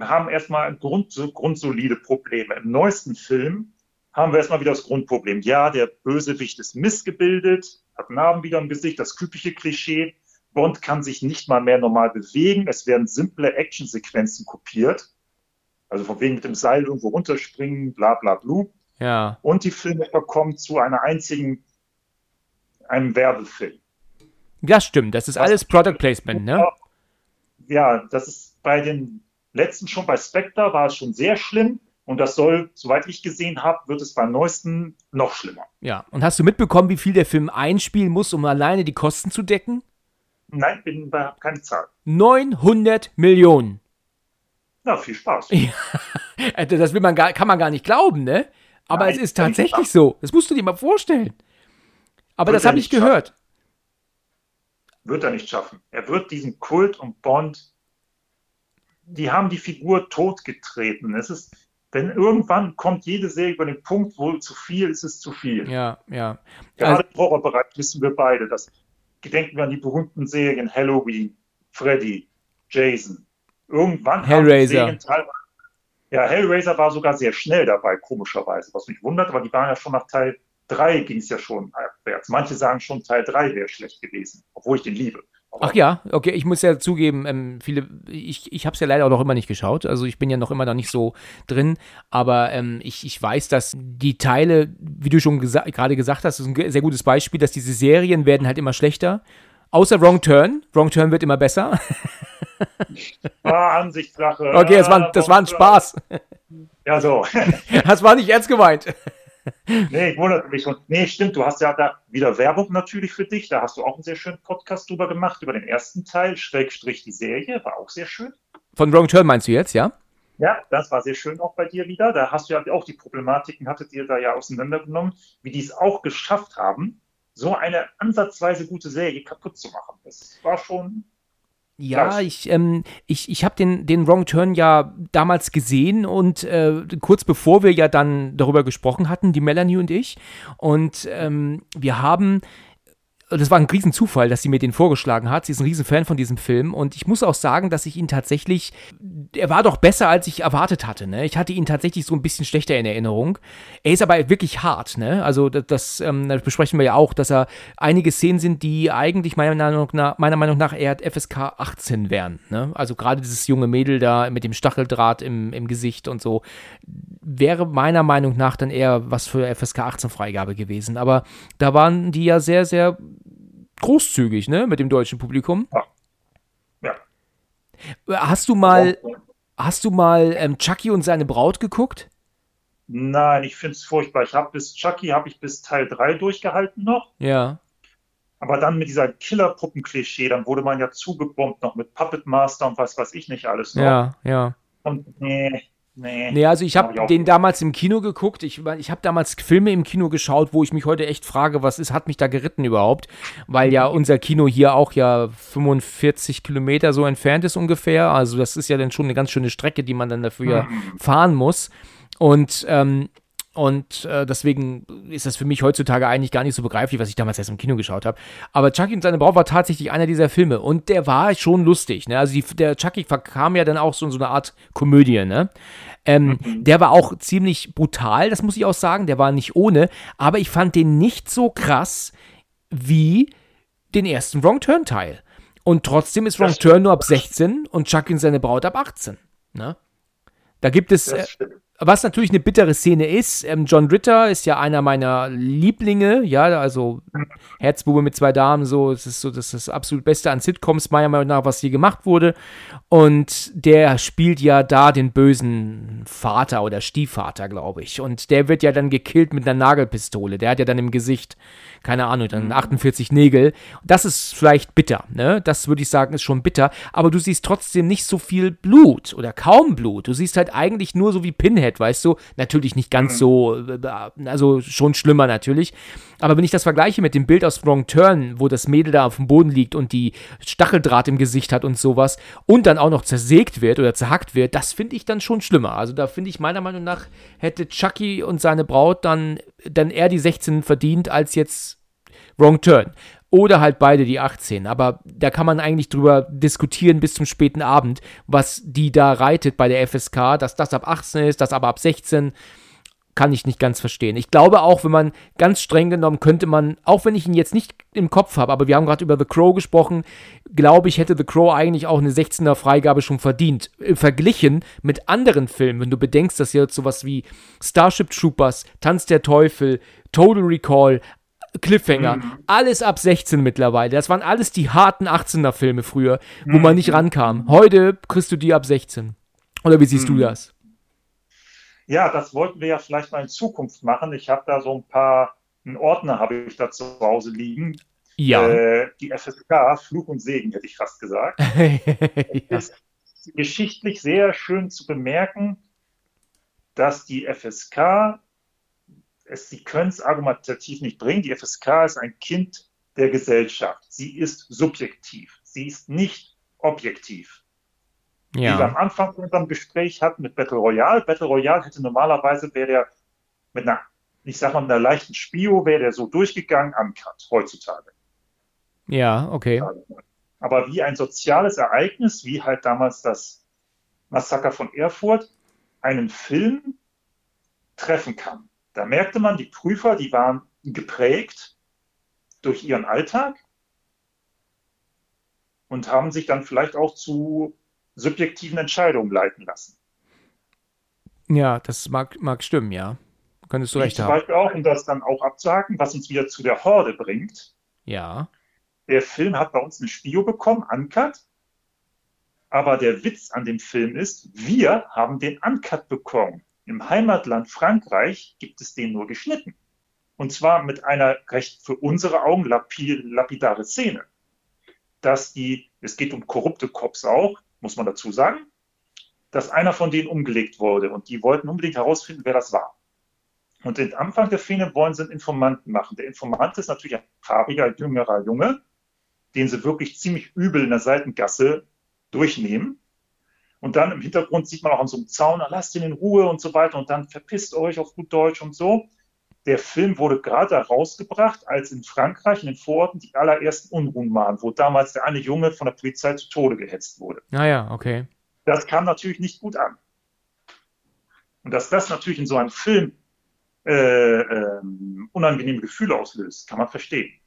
haben erstmal Grund, grundsolide Probleme. Im neuesten Film haben wir erstmal wieder das Grundproblem. Ja, der Bösewicht ist missgebildet, hat Narben wieder im Gesicht, das typische Klischee. Bond kann sich nicht mal mehr normal bewegen. Es werden simple Actionsequenzen kopiert. Also von wegen mit dem Seil irgendwo runterspringen, bla bla bla. Ja. Und die Filme verkommen zu einer einzigen, einem Werbefilm. Das stimmt, das ist das alles Product Placement, ne? Ja, das ist bei den letzten schon, bei Spectre war es schon sehr schlimm. Und das soll, soweit ich gesehen habe, wird es beim neuesten noch schlimmer. Ja, und hast du mitbekommen, wie viel der Film einspielen muss, um alleine die Kosten zu decken? Nein, bin bei keine Zahl. 900 Millionen. Na, viel Spaß. Ja, das will man gar, kann man gar nicht glauben, ne? Aber Nein, es ist tatsächlich so. Das musst du dir mal vorstellen. Aber das habe ich gehört. Schaffen. Wird er nicht schaffen. Er wird diesen Kult und Bond, die haben die Figur totgetreten. Es ist, wenn irgendwann kommt jede Serie über den Punkt, wo zu viel ist es zu viel. Ja, ja. Gerade also, im Horrorbereich wissen wir beide, dass gedenken wir an die berühmten Serien Halloween, Freddy, Jason. Irgendwann Hellraiser. Ja, Hellraiser war sogar sehr schnell dabei, komischerweise, was mich wundert, aber die waren ja schon nach Teil 3 ging es ja schon abwärts. Manche sagen schon, Teil 3 wäre schlecht gewesen, obwohl ich den liebe. Ach ja, okay, ich muss ja zugeben, ähm, viele, ich, ich habe es ja leider auch noch immer nicht geschaut, also ich bin ja noch immer noch nicht so drin, aber ähm, ich, ich weiß, dass die Teile, wie du schon gesa gerade gesagt hast, ist ein sehr gutes Beispiel, dass diese Serien werden halt immer schlechter, außer Wrong Turn, Wrong Turn wird immer besser. Ah, Ansichtssache. Okay, das war, das war ein Spaß. Ja, so. Das war nicht ernst gemeint nee, ich wunderte mich schon. Nee, stimmt, du hast ja da wieder Werbung natürlich für dich. Da hast du auch einen sehr schönen Podcast drüber gemacht, über den ersten Teil, Schrägstrich die Serie, war auch sehr schön. Von Wrong Turn meinst du jetzt, ja? Ja, das war sehr schön auch bei dir wieder. Da hast du ja auch die Problematiken, hattet ihr da ja auseinandergenommen, wie die es auch geschafft haben, so eine ansatzweise gute Serie kaputt zu machen. Das war schon ja, ich, ähm, ich, ich habe den, den Wrong Turn ja damals gesehen und äh, kurz bevor wir ja dann darüber gesprochen hatten, die Melanie und ich. Und ähm, wir haben das war ein Riesenzufall, dass sie mir den vorgeschlagen hat. Sie ist ein Riesenfan von diesem Film und ich muss auch sagen, dass ich ihn tatsächlich, er war doch besser, als ich erwartet hatte. Ne? Ich hatte ihn tatsächlich so ein bisschen schlechter in Erinnerung. Er ist aber wirklich hart. Ne? Also das, das, ähm, das besprechen wir ja auch, dass er einige Szenen sind, die eigentlich meiner Meinung nach, meiner Meinung nach eher FSK 18 wären. Ne? Also gerade dieses junge Mädel da mit dem Stacheldraht im, im Gesicht und so wäre meiner Meinung nach dann eher was für FSK 18 Freigabe gewesen. Aber da waren die ja sehr, sehr großzügig, ne, mit dem deutschen Publikum. Ja. ja. Hast du mal, hast du mal ähm, Chucky und seine Braut geguckt? Nein, ich finde es furchtbar. Ich habe bis Chucky habe ich bis Teil 3 durchgehalten noch. Ja. Aber dann mit dieser Killer-Puppen-Klischee, dann wurde man ja zugebombt noch mit Puppet Master und was weiß ich nicht alles noch. Ja, ja. Und nee, Nee, nee, also ich habe hab den damals im Kino geguckt. Ich, ich habe damals Filme im Kino geschaut, wo ich mich heute echt frage, was ist, hat mich da geritten überhaupt? Weil ja unser Kino hier auch ja 45 Kilometer so entfernt ist ungefähr. Also das ist ja dann schon eine ganz schöne Strecke, die man dann dafür mhm. fahren muss. Und ähm, Und äh, deswegen ist das für mich heutzutage eigentlich gar nicht so begreiflich, was ich damals erst im Kino geschaut habe. Aber Chucky und seine Braut war tatsächlich einer dieser Filme. Und der war schon lustig. Ne? Also die, der Chucky verkam ja dann auch so in so eine Art Komödie. Ne? Ähm, mhm. Der war auch ziemlich brutal, das muss ich auch sagen. Der war nicht ohne. Aber ich fand den nicht so krass wie den ersten Wrong Turn Teil. Und trotzdem ist Wrong Turn nur ab 16 und Chucky und seine Braut ab 18. Ne? Da gibt es, äh, was natürlich eine bittere Szene ist, ähm, John Ritter ist ja einer meiner Lieblinge, ja, also Herzbube mit zwei Damen, so, das ist so das, ist das absolut Beste an Sitcoms, meiner Meinung nach, was hier gemacht wurde. Und der spielt ja da den bösen Vater oder Stiefvater, glaube ich. Und der wird ja dann gekillt mit einer Nagelpistole. Der hat ja dann im Gesicht, keine Ahnung, dann 48 mhm. Nägel. Das ist vielleicht bitter, ne? Das würde ich sagen, ist schon bitter. Aber du siehst trotzdem nicht so viel Blut oder kaum Blut. Du siehst halt eigentlich nur so wie Pinhead, weißt du? Natürlich nicht ganz mhm. so, äh, also schon schlimmer natürlich. Aber wenn ich das vergleiche mit dem Bild aus Wrong Turn, wo das Mädel da auf dem Boden liegt und die Stacheldraht im Gesicht hat und sowas und dann auch noch zersägt wird oder zerhackt wird, das finde ich dann schon schlimmer. Also da finde ich meiner Meinung nach hätte Chucky und seine Braut dann, dann eher die 16 verdient als jetzt Wrong Turn. Oder halt beide die 18. Aber da kann man eigentlich drüber diskutieren bis zum späten Abend, was die da reitet bei der FSK, dass das ab 18 ist, das aber ab 16 kann ich nicht ganz verstehen. Ich glaube auch, wenn man ganz streng genommen könnte man, auch wenn ich ihn jetzt nicht im Kopf habe, aber wir haben gerade über The Crow gesprochen, glaube ich, hätte The Crow eigentlich auch eine 16er Freigabe schon verdient. Äh, verglichen mit anderen Filmen, wenn du bedenkst, dass jetzt sowas wie Starship Troopers, Tanz der Teufel, Total Recall, Cliffhanger, mhm. alles ab 16 mittlerweile. Das waren alles die harten 18er Filme früher, wo mhm. man nicht rankam. Heute kriegst du die ab 16. Oder wie siehst mhm. du das? Ja, das wollten wir ja vielleicht mal in Zukunft machen. Ich habe da so ein paar, einen Ordner habe ich da zu Hause liegen. Ja. Äh, die FSK, Fluch und Segen, hätte ich fast gesagt. ja. ist geschichtlich sehr schön zu bemerken, dass die FSK, es, sie können es argumentativ nicht bringen, die FSK ist ein Kind der Gesellschaft. Sie ist subjektiv. Sie ist nicht objektiv ja. die wir am Anfang von unserem Gespräch hatten mit Battle Royale. Battle Royale hätte normalerweise, wäre der mit einer, ich sag mal, mit einer leichten Spio, wäre der so durchgegangen, uncut, heutzutage. Ja, okay. Aber wie ein soziales Ereignis, wie halt damals das Massaker von Erfurt, einen Film treffen kann. Da merkte man, die Prüfer, die waren geprägt durch ihren Alltag und haben sich dann vielleicht auch zu subjektiven Entscheidungen leiten lassen. Ja, das mag, mag stimmen, ja. Könntest du ich recht zum haben. Beispiel auch, um das dann auch abzuhaken, was uns wieder zu der Horde bringt. Ja. Der Film hat bei uns eine Spio bekommen, Uncut. Aber der Witz an dem Film ist, wir haben den Uncut bekommen. Im Heimatland Frankreich gibt es den nur geschnitten. Und zwar mit einer recht für unsere Augen lapidare Szene. Dass die, es geht um korrupte Cops auch, muss man dazu sagen, dass einer von denen umgelegt wurde und die wollten unbedingt herausfinden, wer das war. Und den Anfang der Szene wollen sie einen Informanten machen. Der Informant ist natürlich ein farbiger, jüngerer Junge, den sie wirklich ziemlich übel in der Seitengasse durchnehmen. Und dann im Hintergrund sieht man auch an so einem Zaun, lasst ihn in Ruhe und so weiter und dann verpisst euch auf gut Deutsch und so. Der Film wurde gerade herausgebracht, als in Frankreich, in den Vororten, die allerersten Unruhen waren, wo damals der eine Junge von der Polizei zu Tode gehetzt wurde. Naja, ah okay. Das kam natürlich nicht gut an. Und dass das natürlich in so einem Film äh, äh, unangenehme Gefühle auslöst, kann man verstehen.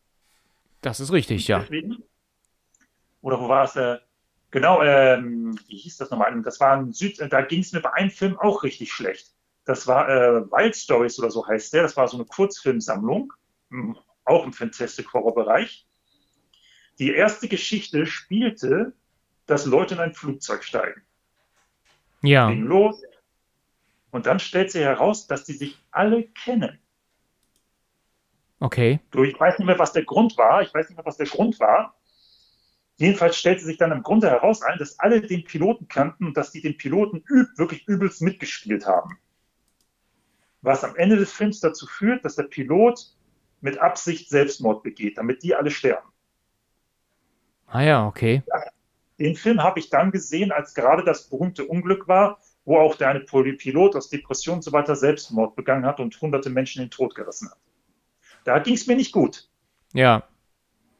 Das ist richtig, ja. Deswegen, oder wo war es? Äh, genau, ähm, wie hieß das nochmal? Das war ein Süd, da ging es mir bei einem Film auch richtig schlecht. Das war äh, Wild Stories oder so heißt der. Das war so eine Kurzfilmsammlung, auch im Fantastic Horror Bereich. Die erste Geschichte spielte, dass Leute in ein Flugzeug steigen. Ja. Ging los. Und dann stellt sich heraus, dass die sich alle kennen. Okay. Du, ich weiß nicht mehr, was der Grund war. Ich weiß nicht mehr, was der Grund war. Jedenfalls stellte sich dann im Grunde heraus ein, dass alle den Piloten kannten und dass die den Piloten üb, wirklich übelst mitgespielt haben was am Ende des Films dazu führt, dass der Pilot mit Absicht Selbstmord begeht, damit die alle sterben. Ah ja, okay. Den Film habe ich dann gesehen, als gerade das berühmte Unglück war, wo auch der eine Pilot aus Depression und so weiter Selbstmord begangen hat und hunderte Menschen in den Tod gerissen hat. Da ging es mir nicht gut. Ja.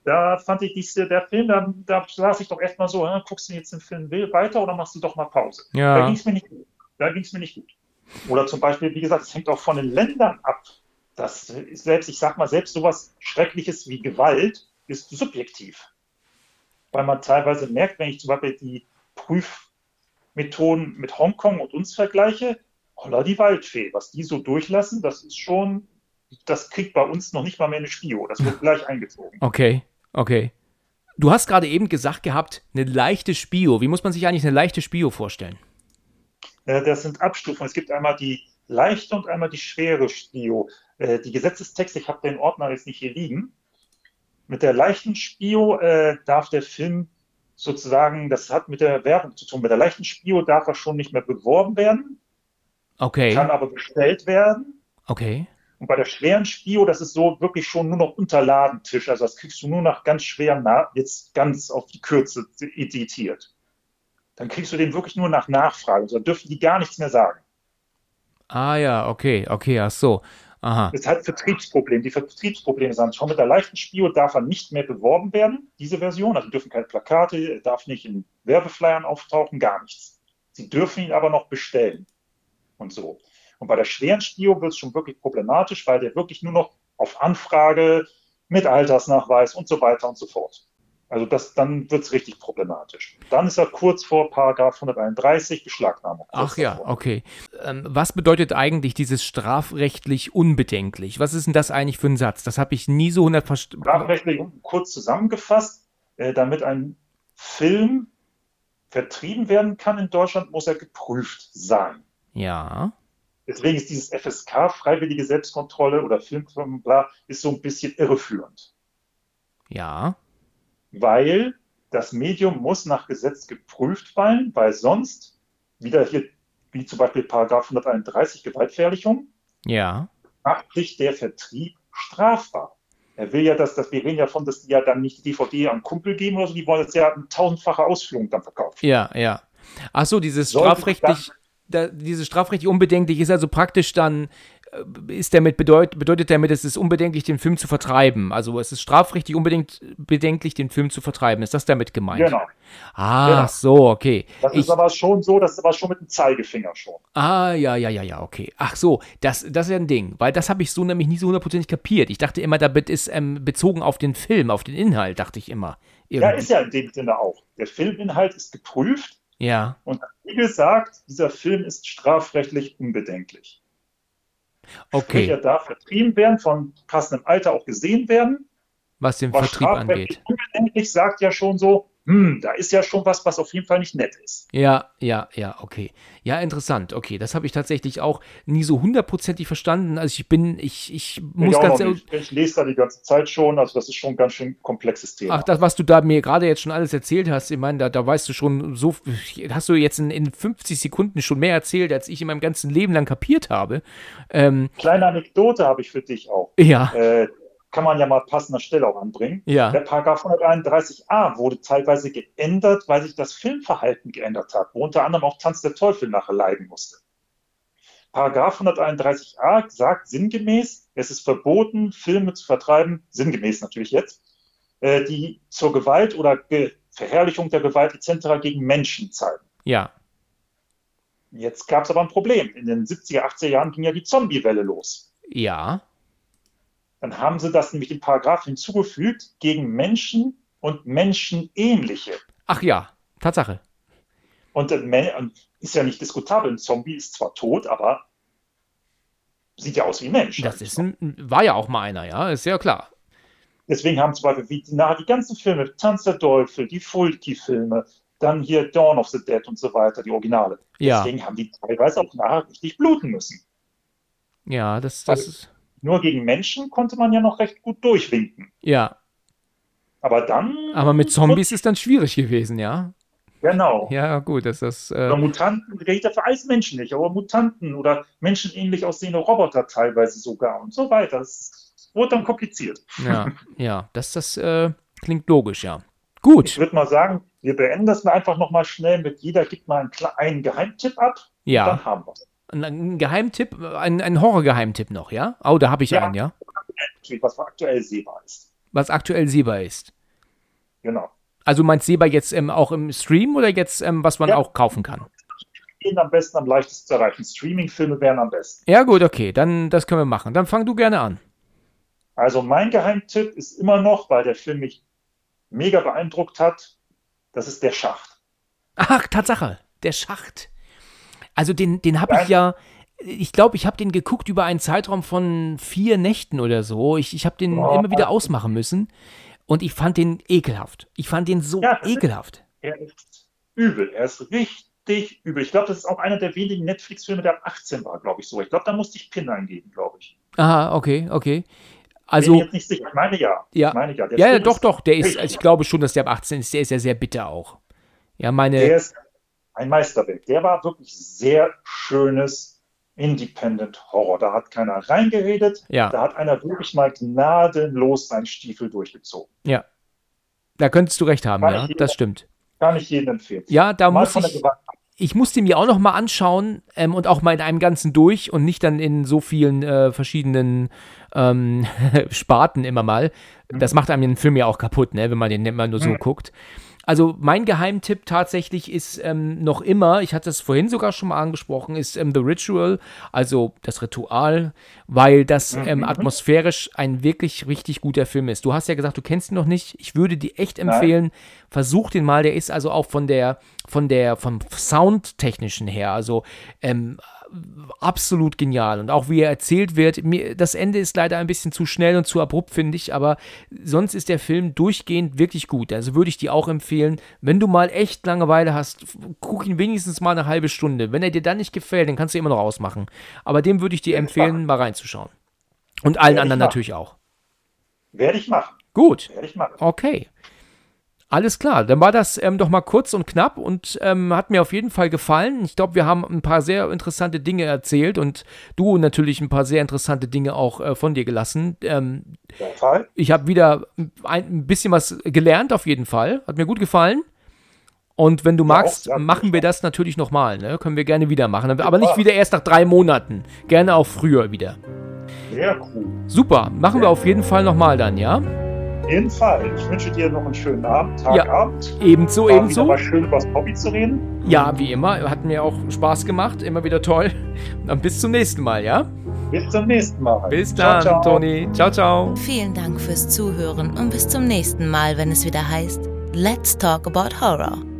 Da fand ich diese, der Film, da, da saß ich doch erstmal so, äh, guckst du jetzt den Film weiter oder machst du doch mal Pause? Ja. Da ging es mir nicht gut. Da ging es mir nicht gut. Oder zum Beispiel, wie gesagt, es hängt auch von den Ländern ab. Das ist selbst, ich sag mal, selbst sowas Schreckliches wie Gewalt ist subjektiv. Weil man teilweise merkt, wenn ich zum Beispiel die Prüfmethoden mit Hongkong und uns vergleiche, holla die Waldfee, was die so durchlassen, das ist schon, das kriegt bei uns noch nicht mal mehr eine Spio. Das wird gleich eingezogen. Okay, okay. Du hast gerade eben gesagt gehabt, eine leichte Spio. Wie muss man sich eigentlich eine leichte Spio vorstellen? Äh, das sind Abstufungen. Es gibt einmal die leichte und einmal die schwere Spio. Äh, die Gesetzestexte, ich habe den Ordner jetzt nicht hier liegen. Mit der leichten Spio äh, darf der Film sozusagen, das hat mit der Werbung zu tun. Mit der leichten Spio darf er schon nicht mehr beworben werden. Okay. Kann aber bestellt werden. Okay. Und bei der schweren Spio, das ist so wirklich schon nur noch Unterladentisch. Also das kriegst du nur nach ganz schweren, jetzt ganz auf die Kürze editiert. Dann kriegst du den wirklich nur nach Nachfrage. Also da dürfen die gar nichts mehr sagen. Ah ja, okay, okay, ach so. Aha. Das hat Vertriebsprobleme. Die Vertriebsprobleme sind schon mit der leichten Spio darf er nicht mehr beworben werden, diese Version. Also dürfen keine Plakate, darf nicht in Werbeflyern auftauchen, gar nichts. Sie dürfen ihn aber noch bestellen und so. Und bei der schweren Spio wird es schon wirklich problematisch, weil der wirklich nur noch auf Anfrage mit Altersnachweis und so weiter und so fort. Also das, dann wird es richtig problematisch. Dann ist er kurz vor Paragraph 131 Beschlagnahmung. Ach ja, davor. okay. Ähm, was bedeutet eigentlich dieses strafrechtlich unbedenklich? Was ist denn das eigentlich für ein Satz? Das habe ich nie so hundert verstanden. Strafrechtlich kurz zusammengefasst, äh, damit ein Film vertrieben werden kann in Deutschland, muss er geprüft sein. Ja. Deswegen ist dieses FSK, freiwillige Selbstkontrolle oder Film, bla, ist so ein bisschen irreführend. Ja weil das Medium muss nach Gesetz geprüft werden, weil sonst wieder hier, wie zum Beispiel Paragraph 131 Gewaltverherrlichung, ja. macht sich der Vertrieb strafbar. Er will ja, dass, dass wir reden ja davon, dass die ja dann nicht die DVD an Kumpel geben oder so, die wollen jetzt ja eine tausendfache Ausführung dann verkaufen. Ja, ja. Ach so, dieses strafrechtlich, da, dieses strafrechtlich unbedenklich ist also praktisch dann ist damit bedeut, bedeutet damit, es ist unbedenklich, den Film zu vertreiben. Also es ist strafrechtlich unbedingt bedenklich, den Film zu vertreiben. Ist das damit gemeint? Genau. Ah, genau. so, okay. Das ich, ist aber schon so, das ist aber schon mit dem Zeigefinger schon. Ah, ja, ja, ja, ja, okay. Ach so, das, das ist ja ein Ding, weil das habe ich so nämlich nie so hundertprozentig kapiert. Ich dachte immer, damit ist ähm, bezogen auf den Film, auf den Inhalt, dachte ich immer. Irgendwie. Ja, ist ja in dem Sinne auch. Der Filminhalt ist geprüft. Ja. Und wie gesagt, dieser Film ist strafrechtlich unbedenklich. Okay. er darf vertrieben werden, von passendem Alter auch gesehen werden. Was den was Vertrieb angeht. Unbedenklich sagt ja schon so, hm, da ist ja schon was, was auf jeden Fall nicht nett ist. Ja, ja, ja, okay. Ja, interessant. Okay, das habe ich tatsächlich auch nie so hundertprozentig verstanden. Also ich bin, ich, ich muss ich ganz ehrlich. Ich lese da die ganze Zeit schon, also das ist schon ein ganz schön komplexes Thema. Ach, das, was du da mir gerade jetzt schon alles erzählt hast, ich meine, da, da weißt du schon so, hast du jetzt in, in 50 Sekunden schon mehr erzählt, als ich in meinem ganzen Leben lang kapiert habe. Ähm, Kleine Anekdote habe ich für dich auch. Ja. Äh, kann man ja mal passender Stelle auch anbringen. Ja. Der Paragraph 131a wurde teilweise geändert, weil sich das Filmverhalten geändert hat, wo unter anderem auch Tanz der Teufel nachher leiden musste. Paragraph 131a sagt sinngemäß, es ist verboten, Filme zu vertreiben, sinngemäß natürlich jetzt, äh, die zur Gewalt oder Ge Verherrlichung der Gewalt etc. gegen Menschen zeigen. Ja. Jetzt gab es aber ein Problem. In den 70er, 80er Jahren ging ja die Zombie-Welle los. Ja. Dann haben sie das nämlich im Paragraph hinzugefügt gegen Menschen und Menschenähnliche. Ach ja, Tatsache. Und äh, ist ja nicht diskutabel. Ein Zombie ist zwar tot, aber sieht ja aus wie ein Mensch. Das ist ein, war ja auch mal einer, ja, ist ja klar. Deswegen haben zum Beispiel wie, na, die ganzen Filme, Tanz der Teufel, die Fulki-Filme, dann hier Dawn of the Dead und so weiter, die Originale. Ja. Deswegen haben die teilweise auch nachher richtig bluten müssen. Ja, das, das ist. Nur gegen Menschen konnte man ja noch recht gut durchwinken. Ja. Aber dann. Aber mit Zombies ist dann schwierig gewesen, ja? Genau. Ja, gut, das ist. Äh oder Mutanten, rede dafür alles Menschen nicht, aber Mutanten oder menschenähnlich aussehende Roboter teilweise sogar und so weiter. Das wurde dann kompliziert. Ja, ja, das, das äh, klingt logisch, ja. Gut. Ich würde mal sagen, wir beenden das einfach nochmal schnell mit jeder gibt mal einen, einen Geheimtipp ab. Ja. Dann haben wir Ein, ein Geheimtipp, ein, ein Horror-Geheimtipp noch, ja? Oh, da habe ich Ja. einen, ja? was aktuell sehbar ist. Was aktuell sehbar ist. Genau. Also meinst sehbar jetzt ähm, auch im Stream oder jetzt, ähm, was man Ja. auch kaufen kann? Am besten, am leichtesten zu erreichen. Streaming-Filme wären am besten. Ja, gut, okay, dann das können wir machen. Dann fang du gerne an. Also mein Geheimtipp ist immer noch, weil der Film mich mega beeindruckt hat, das ist der Schacht. Ach, Tatsache, der Schacht. Also den, den habe ich ja, ich glaube, ich habe den geguckt über einen Zeitraum von vier Nächten oder so. Ich, ich habe den Oh. immer wieder ausmachen müssen und ich fand den ekelhaft. Ich fand den so Ja, das ist- ekelhaft. Er ist übel. Er ist richtig übel. Ich glaube, das ist auch einer der wenigen Netflix-Filme, der ab 18 war, glaube ich so. Ich glaube, da musste ich PIN eingeben, glaube ich. Aha, okay, okay. Bin Also, mir jetzt nicht sicher. Ich meine ja. Ja. Ich meine ja. Ja, ja, doch, doch, der ist, also ich glaube schon, dass der ab 18 ist. Der ist ja sehr bitter auch. Ja, meine, Der ist ein Meisterwerk. Der war wirklich sehr schönes Independent Horror. Da hat keiner reingeredet. Ja. Da hat einer wirklich mal gnadenlos seinen Stiefel durchgezogen. ja. Da könntest du recht haben, Kann ja, jedem- das stimmt. Kann ich jedem empfehlen. Ja, da mal muss ich, ich musste mir auch noch mal anschauen ähm, und auch mal in einem Ganzen durch und nicht dann in so vielen äh, verschiedenen ähm, Sparten immer mal. Das macht einem den Film ja auch kaputt, ne, wenn man den immer nur so Mhm. guckt. Also mein Geheimtipp tatsächlich ist ähm, noch immer, ich hatte es vorhin sogar schon mal angesprochen, ist ähm, The Ritual, also das Ritual, weil das ähm, Mhm. atmosphärisch ein wirklich richtig guter Film ist. Du hast ja gesagt, du kennst ihn noch nicht. Ich würde dir echt empfehlen, versuch den mal. Der ist also auch von der, von der, vom Soundtechnischen her, also ähm, absolut genial. Und auch wie er erzählt wird, mir, das Ende ist leider ein bisschen zu schnell und zu abrupt, finde ich, aber sonst ist der Film durchgehend wirklich gut. Also würde ich dir auch empfehlen, wenn du mal echt Langeweile hast, guck ihn wenigstens mal eine halbe Stunde. Wenn er dir dann nicht gefällt, dann kannst du ihn immer noch ausmachen. Aber dem würde ich dir empfehlen, mal reinzuschauen. Und allen Werde anderen natürlich auch. Werde ich machen. Gut. Werde ich machen. Okay. Alles klar, dann war das ähm, doch mal kurz und knapp und ähm, hat mir auf jeden Fall gefallen. Ich glaube, wir haben ein paar sehr interessante Dinge erzählt und du natürlich ein paar sehr interessante Dinge auch äh, von dir gelassen. Ähm, Fall. ich habe wieder ein, ein bisschen was gelernt, auf jeden Fall. Hat mir gut gefallen. Und wenn du magst, ja, machen wir das natürlich nochmal. Ne? Können wir gerne wieder machen. Aber nicht wieder erst nach drei Monaten. Gerne auch früher wieder. Sehr cool. Super, machen wir auf jeden Fall nochmal dann, ja? Jeden Fall. Ich wünsche dir noch einen schönen Abend, Tag, Ja. Abend. Ebenso, War ebenso. mal schön über das Hobby zu reden. Ja, wie immer. Hat mir auch Spaß gemacht. Immer wieder toll. Dann bis zum nächsten Mal, ja? Bis zum nächsten Mal. Bis Ciao, dann, ciao. Toni. Ciao, ciao. Vielen Dank fürs Zuhören und bis zum nächsten Mal, wenn es wieder heißt Let's Talk About Horror.